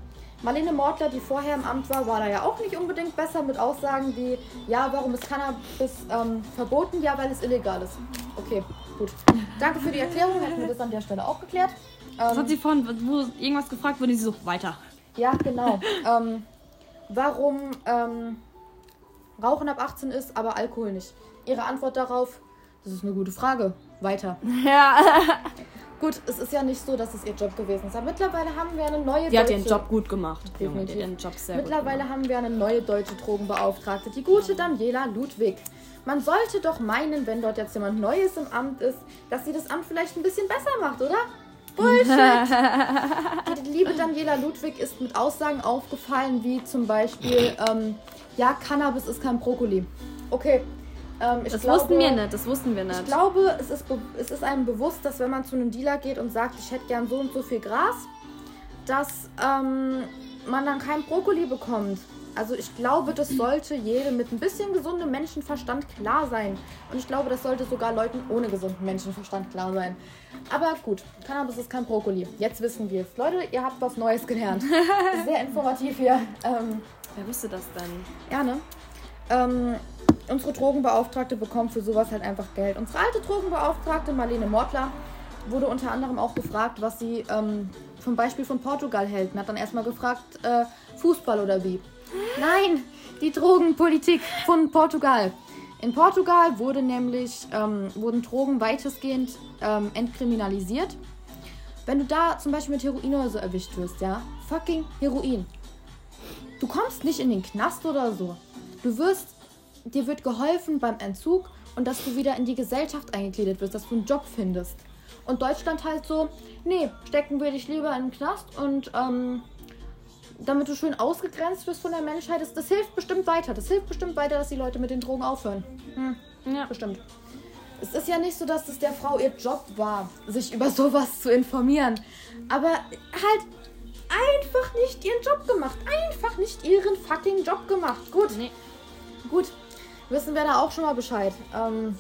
Marlene Mortler, die vorher im Amt war, war da ja auch nicht unbedingt besser mit Aussagen wie, ja, warum ist Cannabis ähm, verboten? Ja, weil es illegal ist. Okay, gut. Danke für die Erklärung, hätten wir das an der Stelle auch geklärt. Was Ähm, hat sie vorhin, wo irgendwas gefragt wurde, sie so, weiter. ja, genau. ähm, warum ähm, Rauchen ab 18 ist, aber Alkohol nicht? Ihre Antwort darauf, das ist eine gute Frage. Weiter. Ja. Gut, es ist ja nicht so, dass es ihr Job gewesen ist. Aber mittlerweile haben wir eine neue Die hat deutsche... ihren Job gut gemacht. Definitiv. ihren Job sehr gut Mittlerweile gemacht. haben wir eine neue deutsche Drogenbeauftragte, die gute Daniela Ludwig. Man sollte doch meinen, wenn dort jetzt jemand Neues im Amt ist, dass sie das Amt vielleicht ein bisschen besser macht, oder? Bullshit! die liebe Daniela Ludwig ist mit Aussagen aufgefallen, wie zum Beispiel, ähm, ja, Cannabis ist kein Brokkoli. Okay. Ähm, ich Das glaube, wussten wir nicht, das wussten wir Ich nicht. glaube, es ist, es ist einem bewusst, dass wenn man zu einem Dealer geht und sagt, ich hätte gern so und so viel Gras, dass ähm, man dann kein Brokkoli bekommt. Also ich glaube, das sollte jedem mit ein bisschen gesundem Menschenverstand klar sein. Und ich glaube, das sollte sogar Leuten ohne gesunden Menschenverstand klar sein. Aber gut, Cannabis ist kein Brokkoli. Jetzt wissen wir es. Leute, ihr habt was Neues gelernt. Sehr informativ hier. Ähm, Wer wusste das denn? ja, ne? Ähm, unsere Drogenbeauftragte bekommt für sowas halt einfach Geld. Unsere alte Drogenbeauftragte, Marlene Mortler, wurde unter anderem auch gefragt, was sie ähm, vom Beispiel von Portugal hält. Und hat dann erstmal gefragt, äh, Fußball oder wie? Nein, die Drogenpolitik von Portugal. In Portugal wurde nämlich, ähm, wurden Drogen weitestgehend ähm, entkriminalisiert. Wenn du da zum Beispiel mit Heroin oder so erwischt wirst, ja, fucking Heroin. Du kommst nicht in den Knast oder so. Du wirst, dir wird geholfen beim Entzug und dass du wieder in die Gesellschaft eingegliedert wirst, dass du einen Job findest. Und Deutschland halt so, nee, stecken wir dich lieber in den Knast und ähm, damit du schön ausgegrenzt wirst von der Menschheit, das, das hilft bestimmt weiter. Das hilft bestimmt weiter, dass die Leute mit den Drogen aufhören. Hm, Ja. bestimmt. Es ist ja nicht so, dass es der Frau ihr Job war, sich über sowas zu informieren. Aber halt einfach nicht ihren Job gemacht. Einfach nicht ihren fucking Job gemacht. Gut, Nee. gut. Wissen wir da auch schon mal Bescheid. Ähm,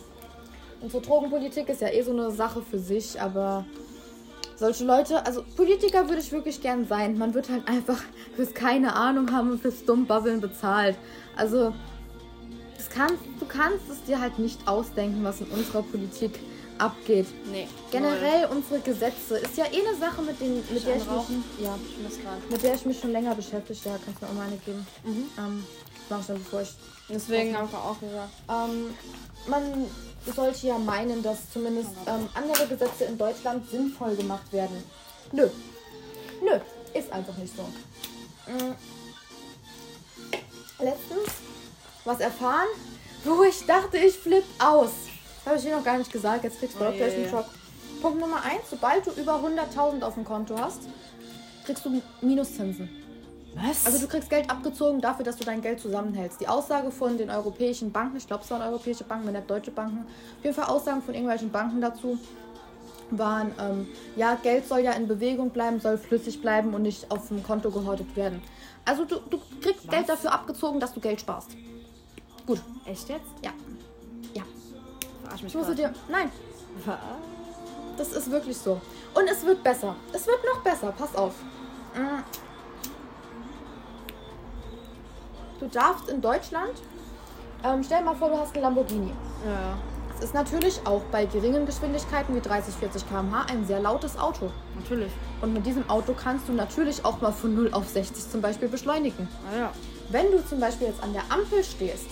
unsere Drogenpolitik ist ja eh so eine Sache für sich, aber solche Leute, also Politiker würde ich wirklich gern sein. Man wird halt einfach fürs keine Ahnung haben und fürs Dummbabbeln bezahlt. Also, kannst, du kannst es dir halt nicht ausdenken, was in unserer Politik abgeht. Nee. Generell unsere Gesetze ist ja eh eine Sache, mit, den, mit, der, ich mich, ja, mit der ich mich schon länger beschäftige. Ja, kannst du mir auch mal eine geben. Ähm, das mache ich dann, bevor ich Deswegen einfach auch gesagt. ähm, man sollte ja meinen, dass zumindest ähm, andere Gesetze in Deutschland sinnvoll gemacht werden. Nö. Nö, ist einfach nicht so. Mm. Letztens was erfahren, wo ich dachte, ich flipp aus. Habe ich dir noch gar nicht gesagt, jetzt kriegst du Oh gleich einen. Schock. Punkt Nummer eins, sobald du über 100.000 auf dem Konto hast, kriegst du Minuszinsen. Was? Also du kriegst Geld abgezogen dafür, dass du dein Geld zusammenhältst. Die Aussage von den europäischen Banken, ich glaube es waren europäische Banken, wenn nicht deutsche Banken, auf jeden Fall Aussagen von irgendwelchen Banken dazu waren, ähm, ja, Geld soll ja in Bewegung bleiben, soll flüssig bleiben und nicht auf dem Konto gehortet werden. Also du, du kriegst Geld dafür abgezogen, dass du Geld sparst. Gut, Echt jetzt? ja. Ja. Verarsch mich Ich muss dir. Nein, Was? das ist wirklich so. Und es wird besser. Es wird noch besser. Pass auf. Du darfst in Deutschland. Ähm, stell dir mal vor, du hast einen Lamborghini. Ja, Es ist natürlich auch bei geringen Geschwindigkeiten wie 30, 40 km/h ein sehr lautes Auto. natürlich. Und mit diesem Auto kannst du natürlich auch mal von 0 auf 60 zum Beispiel beschleunigen. Ah ja. Wenn du zum Beispiel jetzt an der Ampel stehst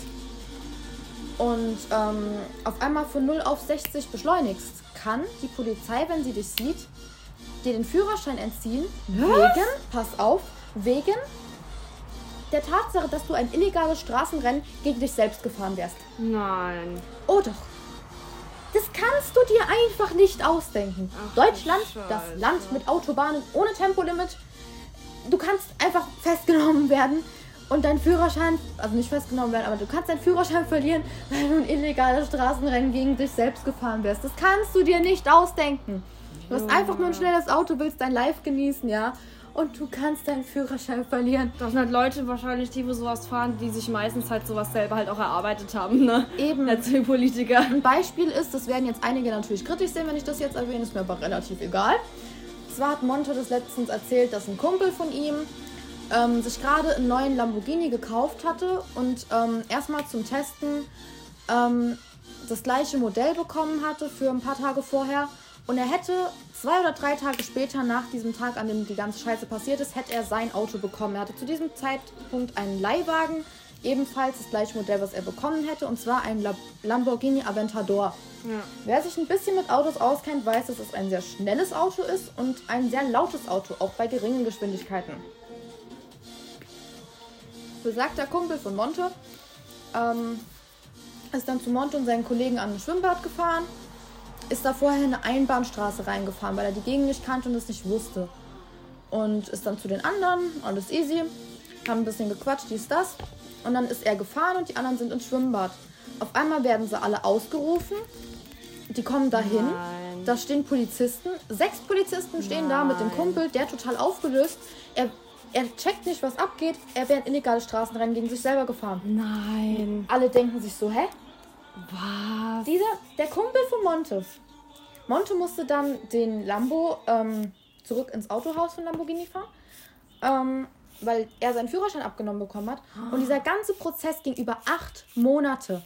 und ähm, auf einmal von 0 auf 60 beschleunigst, kann die Polizei, wenn sie dich sieht, dir den Führerschein entziehen. Wegen, pass auf, wegen der Tatsache, dass du ein illegales Straßenrennen gegen dich selbst gefahren wärst. Nein. Oh doch. Das kannst du dir einfach nicht ausdenken. Ach, Deutschland, das Land mit Autobahnen ohne Tempolimit. Du kannst einfach festgenommen werden und dein Führerschein, also nicht festgenommen werden, aber du kannst deinen Führerschein verlieren, weil du ein illegales Straßenrennen gegen dich selbst gefahren wärst. Das kannst du dir nicht ausdenken. Du hast einfach nur ein schnelles Auto, willst dein Life genießen, ja? Und du kannst deinen Führerschein verlieren. Das sind halt Leute wahrscheinlich, die wo sowas fahren, die sich meistens halt sowas selber halt auch erarbeitet haben, ne? Eben. Als Politiker. Ein Beispiel ist, das werden jetzt einige natürlich kritisch sehen, wenn ich das jetzt erwähne, ist mir aber relativ egal. Zwar hat Monte das letztens erzählt, dass ein Kumpel von ihm ähm, sich gerade einen neuen Lamborghini gekauft hatte und ähm, erstmal zum Testen ähm, das gleiche Modell bekommen hatte für ein paar Tage vorher. Und er hätte zwei oder drei Tage später, nach diesem Tag, an dem die ganze Scheiße passiert ist, hätte er sein Auto bekommen. Er hatte zu diesem Zeitpunkt einen Leihwagen, ebenfalls das gleiche Modell, was er bekommen hätte, und zwar ein La- Lamborghini Aventador. Ja. Wer sich ein bisschen mit Autos auskennt, weiß, dass es ein sehr schnelles Auto ist und ein sehr lautes Auto, auch bei geringen Geschwindigkeiten. Besagter Kumpel von Monte ähm, ist dann zu Monte und seinen Kollegen an ein Schwimmbad gefahren, ist da vorher in eine Einbahnstraße reingefahren, weil er die Gegend nicht kannte und es nicht wusste. Und ist dann zu den anderen, alles easy, haben ein bisschen gequatscht, dies, das. Und dann ist er gefahren und die anderen sind ins Schwimmbad. Auf einmal werden sie alle ausgerufen. Die kommen dahin. Nein. Da stehen Polizisten. Sechs Polizisten stehen da mit dem Nein. Kumpel, der total aufgelöst. Er, er checkt nicht, was abgeht. Er wäre ein illegales Straßenrennen gegen sich selber gefahren. Nein. Alle denken sich so, hä? Was? Dieser, der Kumpel von Monte. Monte musste dann den Lambo ähm, zurück ins Autohaus von Lamborghini fahren, ähm, weil er seinen Führerschein abgenommen bekommen hat. Und dieser ganze Prozess ging über acht Monate.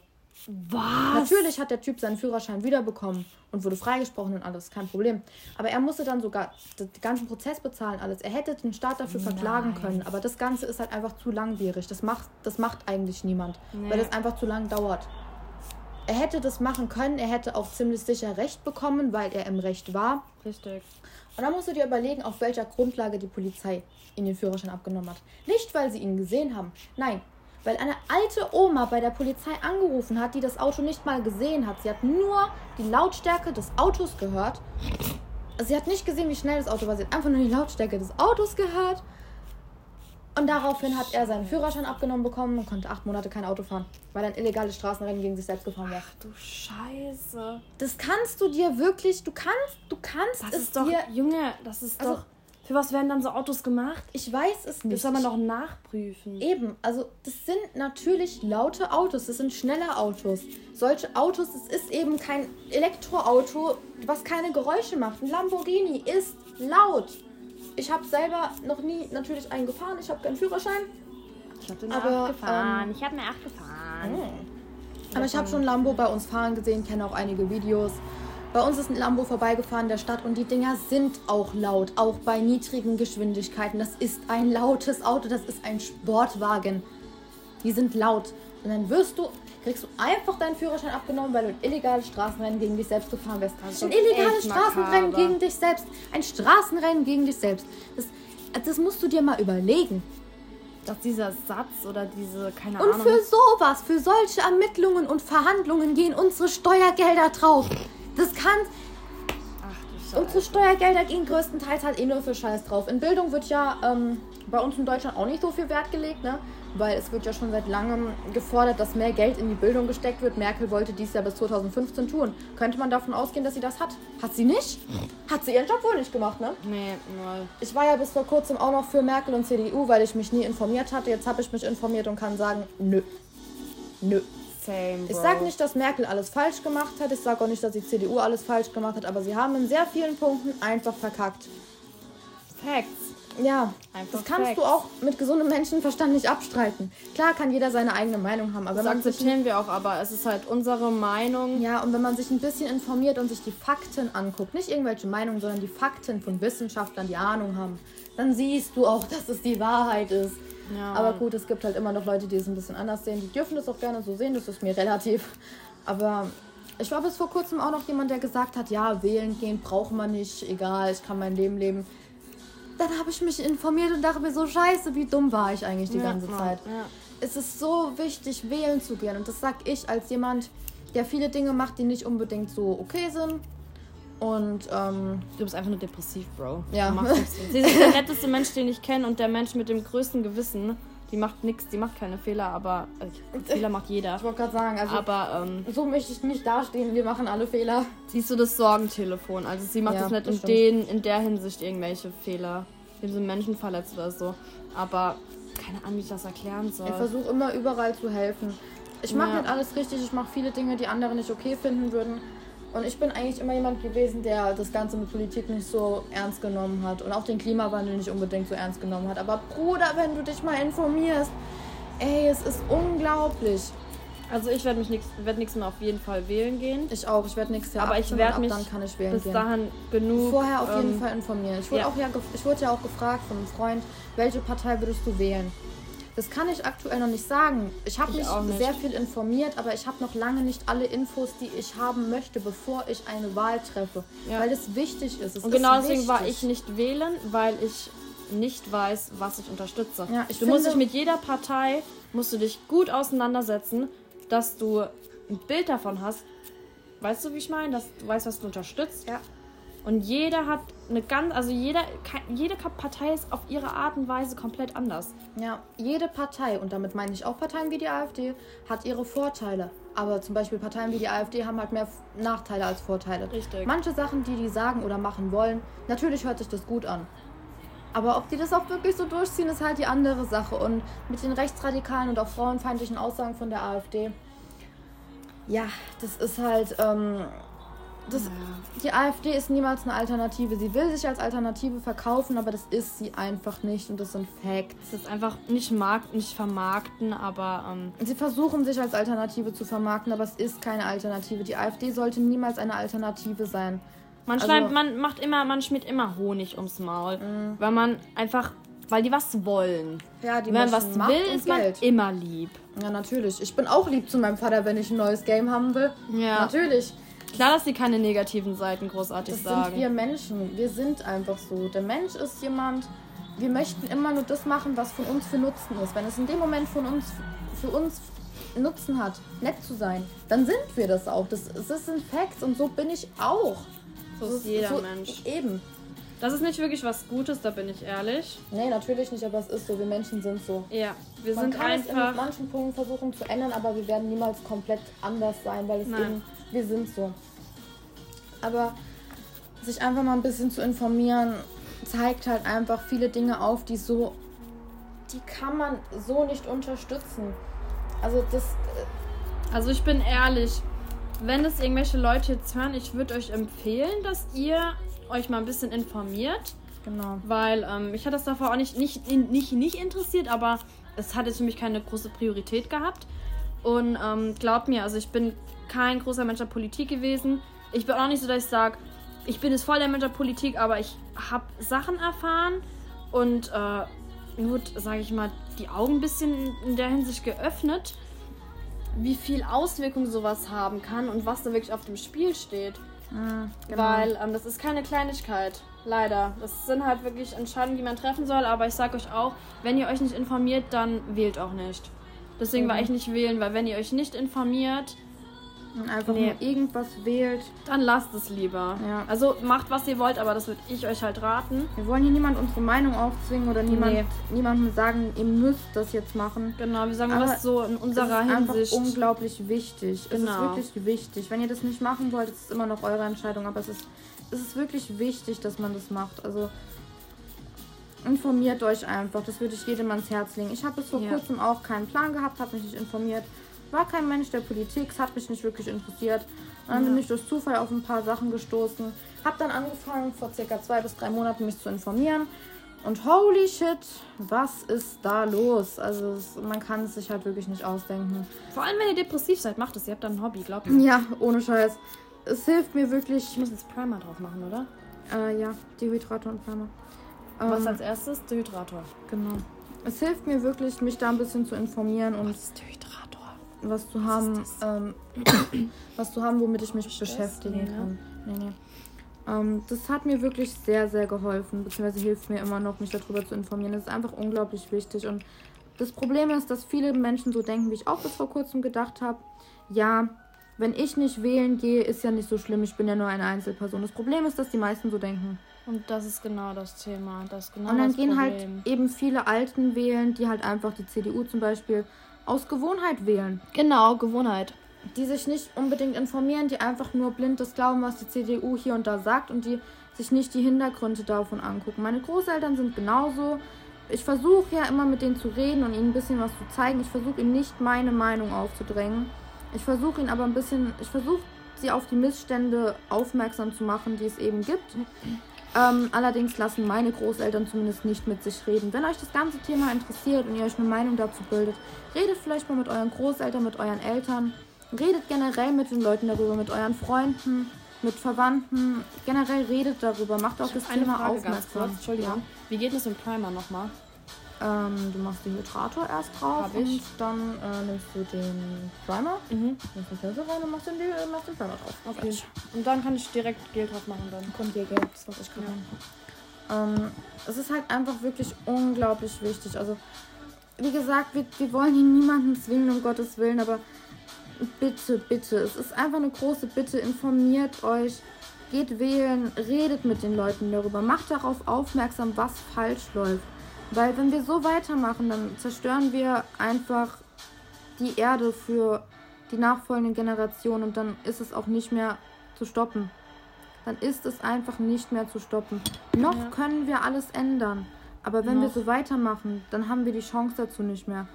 Was? Natürlich hat der Typ seinen Führerschein wiederbekommen und wurde freigesprochen und alles, kein Problem. Aber er musste dann sogar den ganzen Prozess bezahlen, alles. Er hätte den Staat dafür verklagen können, aber das Ganze ist halt einfach zu langwierig. Das macht, das macht eigentlich niemand, Nee. weil das einfach zu lang dauert. Er hätte das machen können, er hätte auch ziemlich sicher Recht bekommen, weil er im Recht war. Richtig. Und dann musst du dir überlegen, auf welcher Grundlage die Polizei ihn den Führerschein abgenommen hat. Nicht, weil sie ihn gesehen haben. Nein, weil eine alte Oma bei der Polizei angerufen hat, die das Auto nicht mal gesehen hat. Sie hat nur die Lautstärke des Autos gehört. Sie hat nicht gesehen, wie schnell das Auto war. Sie hat einfach nur die Lautstärke des Autos gehört. Und daraufhin hat er seinen Führerschein abgenommen bekommen und konnte acht Monate kein Auto fahren, weil er ein illegales Straßenrennen gegen sich selbst gefahren wäre. Du Scheiße. Das kannst du dir wirklich, du kannst, du kannst Das es ist doch, dir Junge, das ist Also- doch. Für was werden dann so Autos gemacht? Ich weiß es nicht. Das soll man doch nachprüfen. Eben, also das sind natürlich laute Autos, das sind schnelle Autos. Solche Autos, es ist eben kein Elektroauto, was keine Geräusche macht. Ein Lamborghini ist laut. Ich habe selber noch nie natürlich einen gefahren, ich habe keinen Führerschein. Ich hab den Aber, acht gefahren. ähm, ich hab eine 8 gefahren. Aber ich habe schon Lambo bei uns fahren gesehen, kenne auch einige Videos. Bei uns ist ein Lambo vorbeigefahren in der Stadt und die Dinger sind auch laut, auch bei niedrigen Geschwindigkeiten. Das ist ein lautes Auto, das ist ein Sportwagen. Die sind laut. Und dann wirst du, kriegst du einfach deinen Führerschein abgenommen, weil du ein illegales Straßenrennen gegen dich selbst gefahren bist. ist Ein illegales Straßenrennen makaber. gegen dich selbst. Ein Straßenrennen gegen dich selbst. Das, das musst du dir mal überlegen. Dass dieser Satz oder diese, keine Und Ahnung. für sowas, für solche Ermittlungen und Verhandlungen gehen unsere Steuergelder drauf. Das kann. Du Unsere Steuergelder gehen größtenteils halt eh nur für Scheiß drauf. In Bildung wird ja ähm, bei uns in Deutschland auch nicht so viel Wert gelegt, ne? Weil es wird ja schon seit langem gefordert, dass mehr Geld in die Bildung gesteckt wird. Merkel wollte dies ja bis 2015 tun. Könnte man davon ausgehen, dass sie das hat? Hat sie nicht? Hat sie ihren Job wohl nicht gemacht, ne? Nee, null. Ich war ja bis vor kurzem auch noch für Merkel und CDU, weil ich mich nie informiert hatte. Jetzt habe ich mich informiert und kann sagen, nö. Nö. Same. Ich sage nicht, dass Merkel alles falsch gemacht hat. Ich sage auch nicht, dass die CDU alles falsch gemacht hat. Aber sie haben in sehr vielen Punkten einfach verkackt. Facts. Ja, Einfach das kannst Facts. du auch mit gesundem Menschenverstand nicht abstreiten. Klar kann jeder seine eigene Meinung haben, aber Das akzeptieren wir auch, aber es ist halt unsere Meinung. ja, und wenn man sich ein bisschen informiert und sich die Fakten anguckt, nicht irgendwelche Meinungen, sondern die Fakten von Wissenschaftlern, die Ahnung haben, dann siehst du auch, dass es die Wahrheit ist. Ja. Aber gut, es gibt halt immer noch Leute, die es ein bisschen anders sehen. Die dürfen das auch gerne so sehen, das ist mir relativ. Aber ich war bis vor kurzem auch noch jemand, der gesagt hat, ja, wählen gehen braucht man nicht, egal, ich kann mein Leben leben. Dann habe ich mich informiert und dachte mir so, scheiße, wie dumm war ich eigentlich die Ja, ganze Zeit. ja. Es ist so wichtig, wählen zu gehen. Und das sag ich als jemand, der viele Dinge macht, die nicht unbedingt so okay sind. Und ähm, Du bist einfach nur depressiv, Bro. Ja. Sie ist der netteste Mensch, den ich kenne und der Mensch mit dem größten Gewissen. Die macht nichts, die macht keine Fehler, aber äh, Fehler macht jeder. ich wollte gerade sagen, also Aber ähm, so möchte ich nicht dastehen. Wir machen alle Fehler. siehst du das Sorgentelefon? Also sie macht Ja, das nicht das in, den, in der Hinsicht irgendwelche Fehler. Wenn sie Menschen verletzt oder so. Aber keine Ahnung, wie ich das erklären soll. Ich versuche immer überall zu helfen. Ich mache Ja. nicht alles richtig, ich mache viele Dinge, die andere nicht okay finden würden. Und ich bin eigentlich immer jemand gewesen, der das Ganze mit Politik nicht so ernst genommen hat und auch den Klimawandel nicht unbedingt so ernst genommen hat. Aber Bruder, wenn du dich mal informierst, ey, es ist unglaublich. Also ich werde mich nix, werd nichts mehr auf jeden Fall wählen gehen. Ich auch, ich werde nächstes Jahr Aber ich 18 werd und ab mich dann kann ich wählen Bis gehen. dahin genug. Vorher auf jeden ähm, Fall informieren. Ich wurde, ja. auch ja, ich wurde ja auch gefragt von einem Freund, welche Partei würdest du wählen? Das kann ich aktuell noch nicht sagen. Ich habe Ich mich sehr viel informiert, aber ich habe noch lange nicht alle Infos, die ich haben möchte, bevor ich eine Wahl treffe. Ja. Weil es wichtig ist. Es Und genau ist deswegen war ich nicht wählen, weil ich nicht weiß, was ich unterstütze. Ja, ich du musst dich mit jeder Partei, musst du dich gut auseinandersetzen, dass du ein Bild davon hast. Weißt du, wie ich meine? Dass du weißt, was du unterstützt. Ja. Und jeder hat eine ganz, also jeder, jede Partei ist auf ihre Art und Weise komplett anders. Ja, jede Partei, und damit meine ich auch Parteien wie die AfD, hat ihre Vorteile. Aber zum Beispiel Parteien wie die AfD haben halt mehr Nachteile als Vorteile. Richtig. Manche Sachen, die die sagen oder machen wollen, natürlich hört sich das gut an. Aber ob die das auch wirklich so durchziehen, ist halt die andere Sache. Und mit den rechtsradikalen und auch frauenfeindlichen Aussagen von der AfD, ja, das ist halt, ähm, das, die AfD ist niemals eine Alternative. Sie will sich als Alternative verkaufen, aber das ist sie einfach nicht und das sind Facts. Es ist einfach nicht, mark nicht vermarkten, aber ähm, Sie versuchen sich als Alternative zu vermarkten, aber es ist keine Alternative. Die AfD sollte niemals eine Alternative sein. Man, Also- schreibt, man macht immer, man schmiert immer Honig ums Maul, weil man einfach, weil die was wollen. Ja, die wenn man was Macht will, ist man Geld. immer lieb. Ja, natürlich. Ich bin auch lieb zu meinem Vater, wenn ich ein neues Game haben will. Ja. Natürlich. Klar, dass sie keine negativen Seiten großartig Das sagen. sind wir Menschen. Wir sind einfach so. Der Mensch ist jemand, wir möchten immer nur das machen, was von uns für Nutzen ist. Wenn es in dem Moment von uns für uns Nutzen hat, nett zu sein, dann sind wir das auch. Das, das sind Facts und so bin ich auch. so ist jeder so, Mensch. Eben. Das ist nicht wirklich was Gutes, da bin ich ehrlich. Nee, natürlich nicht, aber es ist so. Wir Menschen sind so. Ja, wir Man sind kann es in einfach. manchen Punkten versuchen zu ändern, aber wir werden niemals komplett anders sein, weil es Nein. eben, wir sind so. Aber sich einfach mal ein bisschen zu informieren, zeigt halt einfach viele Dinge auf, die so, die kann man so nicht unterstützen. Also das, äh, Also ich bin ehrlich, wenn es irgendwelche Leute jetzt hören, ich würde euch empfehlen, dass ihr euch mal ein bisschen informiert. genau. Weil ähm, mich hat das davor auch nicht, nicht, nicht, nicht interessiert, aber es hat jetzt für mich keine große Priorität gehabt. Und ähm, glaubt mir, also ich bin kein großer Mensch der Politik gewesen. Ich bin auch nicht so, dass ich sage, ich bin jetzt voll der Mensch der Politik, aber ich habe Sachen erfahren und äh, nur, sage ich mal, die Augen ein bisschen in der Hinsicht geöffnet, wie viel Auswirkungen sowas haben kann und was da wirklich auf dem Spiel steht. genau. Weil ähm, das ist keine Kleinigkeit. Leider. Das sind halt wirklich Entscheidungen, die man treffen soll. Aber ich sag euch auch, wenn ihr euch nicht informiert, dann wählt auch nicht. Deswegen war Mhm. ich nicht wählen, weil wenn ihr euch nicht informiert, und einfach Nee. nur irgendwas wählt. Dann lasst es lieber. Ja. Also macht, was ihr wollt, aber das würde ich euch halt raten. Wir wollen hier niemand unsere Meinung aufzwingen oder niemand, Nee. niemandem sagen, ihr müsst das jetzt machen. Genau, wir sagen Aber was so in Es ist unserer einfach Hinsicht. unglaublich wichtig. Es Genau. ist wirklich wichtig. Wenn ihr das nicht machen wollt, ist es immer noch eure Entscheidung, aber es ist, es ist wirklich wichtig, dass man das macht. Also informiert euch einfach. Das würde ich jedem ans Herz legen. Ich habe bis vor Ja. kurzem auch keinen Plan gehabt, habe mich nicht informiert. War kein Mensch der Politik, es hat mich nicht wirklich interessiert. Und dann Ja. bin ich durch Zufall auf ein paar Sachen gestoßen. Habe dann angefangen, vor circa zwei bis drei Monaten mich zu informieren. Und holy shit, was ist da los? Also es, man kann es sich halt wirklich nicht ausdenken. Vor allem, wenn ihr depressiv seid, macht es. Ihr habt dann ein Hobby, glaubt mir. Ja, ohne Scheiß. Es hilft mir wirklich. Ich muss jetzt Primer drauf machen, oder? Äh, ja, Dehydrator und Primer. Was Ähm, als erstes? Dehydrator. genau. Es hilft mir wirklich, mich da ein bisschen zu informieren und ist Dehydrator? was zu haben, ist ähm, was zu haben, womit ich mich das? beschäftigen Nee, ne? kann. Nee, nee. Ähm, das hat mir wirklich sehr, sehr geholfen, beziehungsweise hilft mir immer noch, mich darüber zu informieren. Das ist einfach unglaublich wichtig. Und das Problem ist, dass viele Menschen so denken, wie ich auch bis vor kurzem gedacht habe. Ja, wenn ich nicht wählen gehe, ist ja nicht so schlimm, ich bin ja nur eine Einzelperson. Das Problem ist, dass die meisten so denken. Und das ist genau das Thema. Das genau Und dann gehen halt Problem. eben viele Alten wählen, die halt einfach die CDU zum Beispiel aus Gewohnheit wählen. Genau, Gewohnheit. die sich nicht unbedingt informieren, die einfach nur blind das glauben, was die CDU hier und da sagt und die sich nicht die Hintergründe davon angucken. Meine Großeltern sind genauso. Ich versuche ja immer mit denen zu reden und ihnen ein bisschen was zu zeigen. Ich versuche ihnen nicht meine Meinung aufzudrängen. Ich versuche ihnen aber ein bisschen, ich versuche sie auf die Missstände aufmerksam zu machen, die es eben gibt. Ähm, allerdings lassen meine Großeltern zumindest nicht mit sich reden. Wenn euch das ganze Thema interessiert und ihr euch eine Meinung dazu bildet, redet vielleicht mal mit euren Großeltern, mit euren Eltern. Redet generell mit den Leuten darüber, mit euren Freunden, mit Verwandten. Generell redet darüber, macht auf das Eine Thema Frage ganz aufmerksam. kurz. Entschuldigung. Wie geht es mit Primer nochmal? Ja. Ähm, du machst den Hydrator erst drauf Hab ich. und dann äh, nimmst du den Primer, Mhm. nimmst den Pinsel rein und machst den, äh, machst den Primer drauf. Okay. Und dann kann ich direkt Gel drauf machen dann. Kommt hier Geld, das was ich gerade ähm, Es ist halt einfach wirklich unglaublich wichtig. Also, wie gesagt, wir, wir wollen hier niemanden zwingen, um Gottes Willen, aber bitte, bitte, es ist einfach eine große Bitte, informiert euch, geht wählen, redet mit den Leuten darüber, macht darauf aufmerksam, was falsch läuft. Weil wenn wir so weitermachen, dann zerstören wir einfach die Erde für die nachfolgenden Generationen und dann ist es auch nicht mehr zu stoppen. Dann ist es einfach nicht mehr zu stoppen. Noch Ja. können wir alles ändern, aber wenn wir Noch. so weitermachen, dann haben wir die Chance dazu nicht mehr.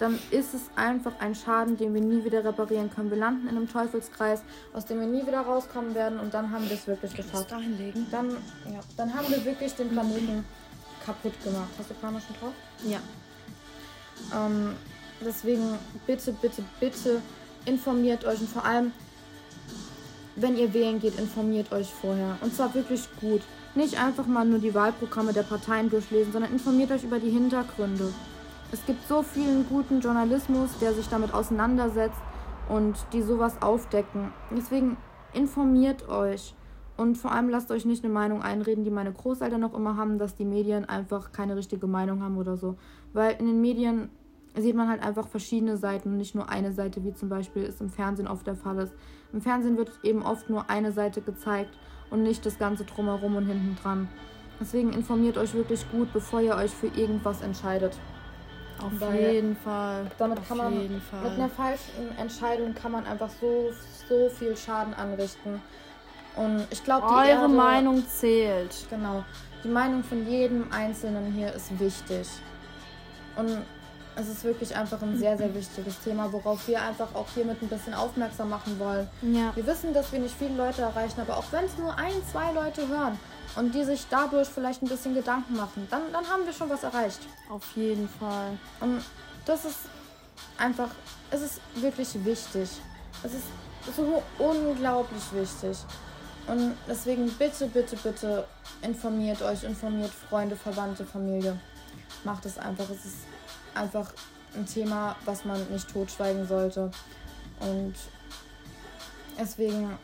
Dann ist es einfach ein Schaden, den wir nie wieder reparieren können. Wir landen in einem Teufelskreis, aus dem wir nie wieder rauskommen werden und dann haben wir es wirklich geschafft. Dann, ja, dann haben wir wirklich den Planeten kaputt gemacht. Hast du Prana schon drauf? Ja. Ähm, deswegen bitte, bitte, bitte informiert euch und vor allem, wenn ihr wählen geht, informiert euch vorher. Und zwar wirklich gut. Nicht einfach mal nur die Wahlprogramme der Parteien durchlesen, sondern informiert euch über die Hintergründe. Es gibt so vielen guten Journalismus, der sich damit auseinandersetzt und die sowas aufdecken. Deswegen informiert euch. Und vor allem lasst euch nicht eine Meinung einreden, die meine Großeltern noch immer haben, dass die Medien einfach keine richtige Meinung haben oder so. Weil in den Medien sieht man halt einfach verschiedene Seiten und nicht nur eine Seite, wie zum Beispiel es im Fernsehen oft der Fall ist. Im Fernsehen wird eben oft nur eine Seite gezeigt und nicht das Ganze drumherum und hinten dran. Deswegen informiert euch wirklich gut, bevor ihr euch für irgendwas entscheidet. Auf Weil jeden Fall. damit Auf kann man. Mit einer falschen Entscheidung kann man einfach so, so viel Schaden anrichten. Und ich glaube, die Eure Erde, Meinung zählt. Genau. Die Meinung von jedem Einzelnen hier ist wichtig. Und es ist wirklich einfach ein sehr, sehr wichtiges Thema, worauf wir einfach auch hiermit ein bisschen aufmerksam machen wollen. Ja. Wir wissen, dass wir nicht viele Leute erreichen, aber auch wenn es nur ein, zwei Leute hören und die sich dadurch vielleicht ein bisschen Gedanken machen, dann, dann haben wir schon was erreicht. Auf jeden Fall. Und das ist einfach, es ist wirklich wichtig. Es ist so unglaublich wichtig. Und deswegen bitte, bitte, bitte informiert euch, informiert Freunde, Verwandte, Familie. Macht es einfach. Es ist einfach ein Thema, was man nicht totschweigen sollte. Und deswegen,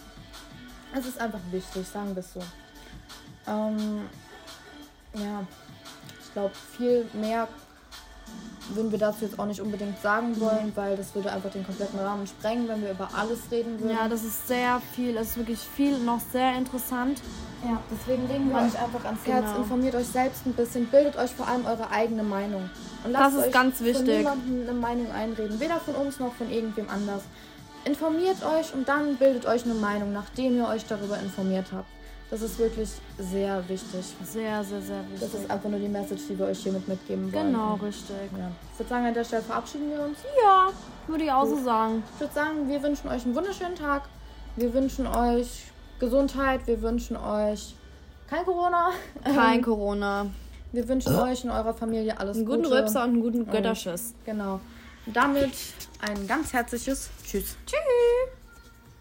es ist einfach wichtig, sagen wir es so. Ähm, ja, ich glaube, viel mehr würden wir dazu jetzt auch nicht unbedingt sagen wollen, weil das würde einfach den kompletten Rahmen sprengen, wenn wir über alles reden würden. Ja, das ist sehr viel, es ist wirklich viel noch sehr interessant. Ja, deswegen legen wir Man- euch einfach ans Herz, Genau. informiert euch selbst ein bisschen, bildet euch vor allem eure eigene Meinung. Und Das ist euch ganz von wichtig. niemandem eine Meinung einreden, weder von uns noch von irgendwem anders. Informiert euch und dann bildet euch eine Meinung, nachdem ihr euch darüber informiert habt. Das ist wirklich sehr wichtig. Sehr, sehr, sehr Das wichtig. ist einfach nur die Message, die wir euch hiermit mitgeben wollen. Genau, richtig. Ja. Ich würde sagen, an der Stelle verabschieden wir uns. Ja, würde ich auch so sagen. Ich würde sagen, wir wünschen euch einen wunderschönen Tag. Wir wünschen euch Gesundheit. Wir wünschen euch kein Corona. Kein Corona. Wir wünschen euch in eurer Familie alles Einen guten Gute. Rülpser und einen guten Götterschiss. Genau. Und damit ein ganz herzliches Tschüss. Tschüss.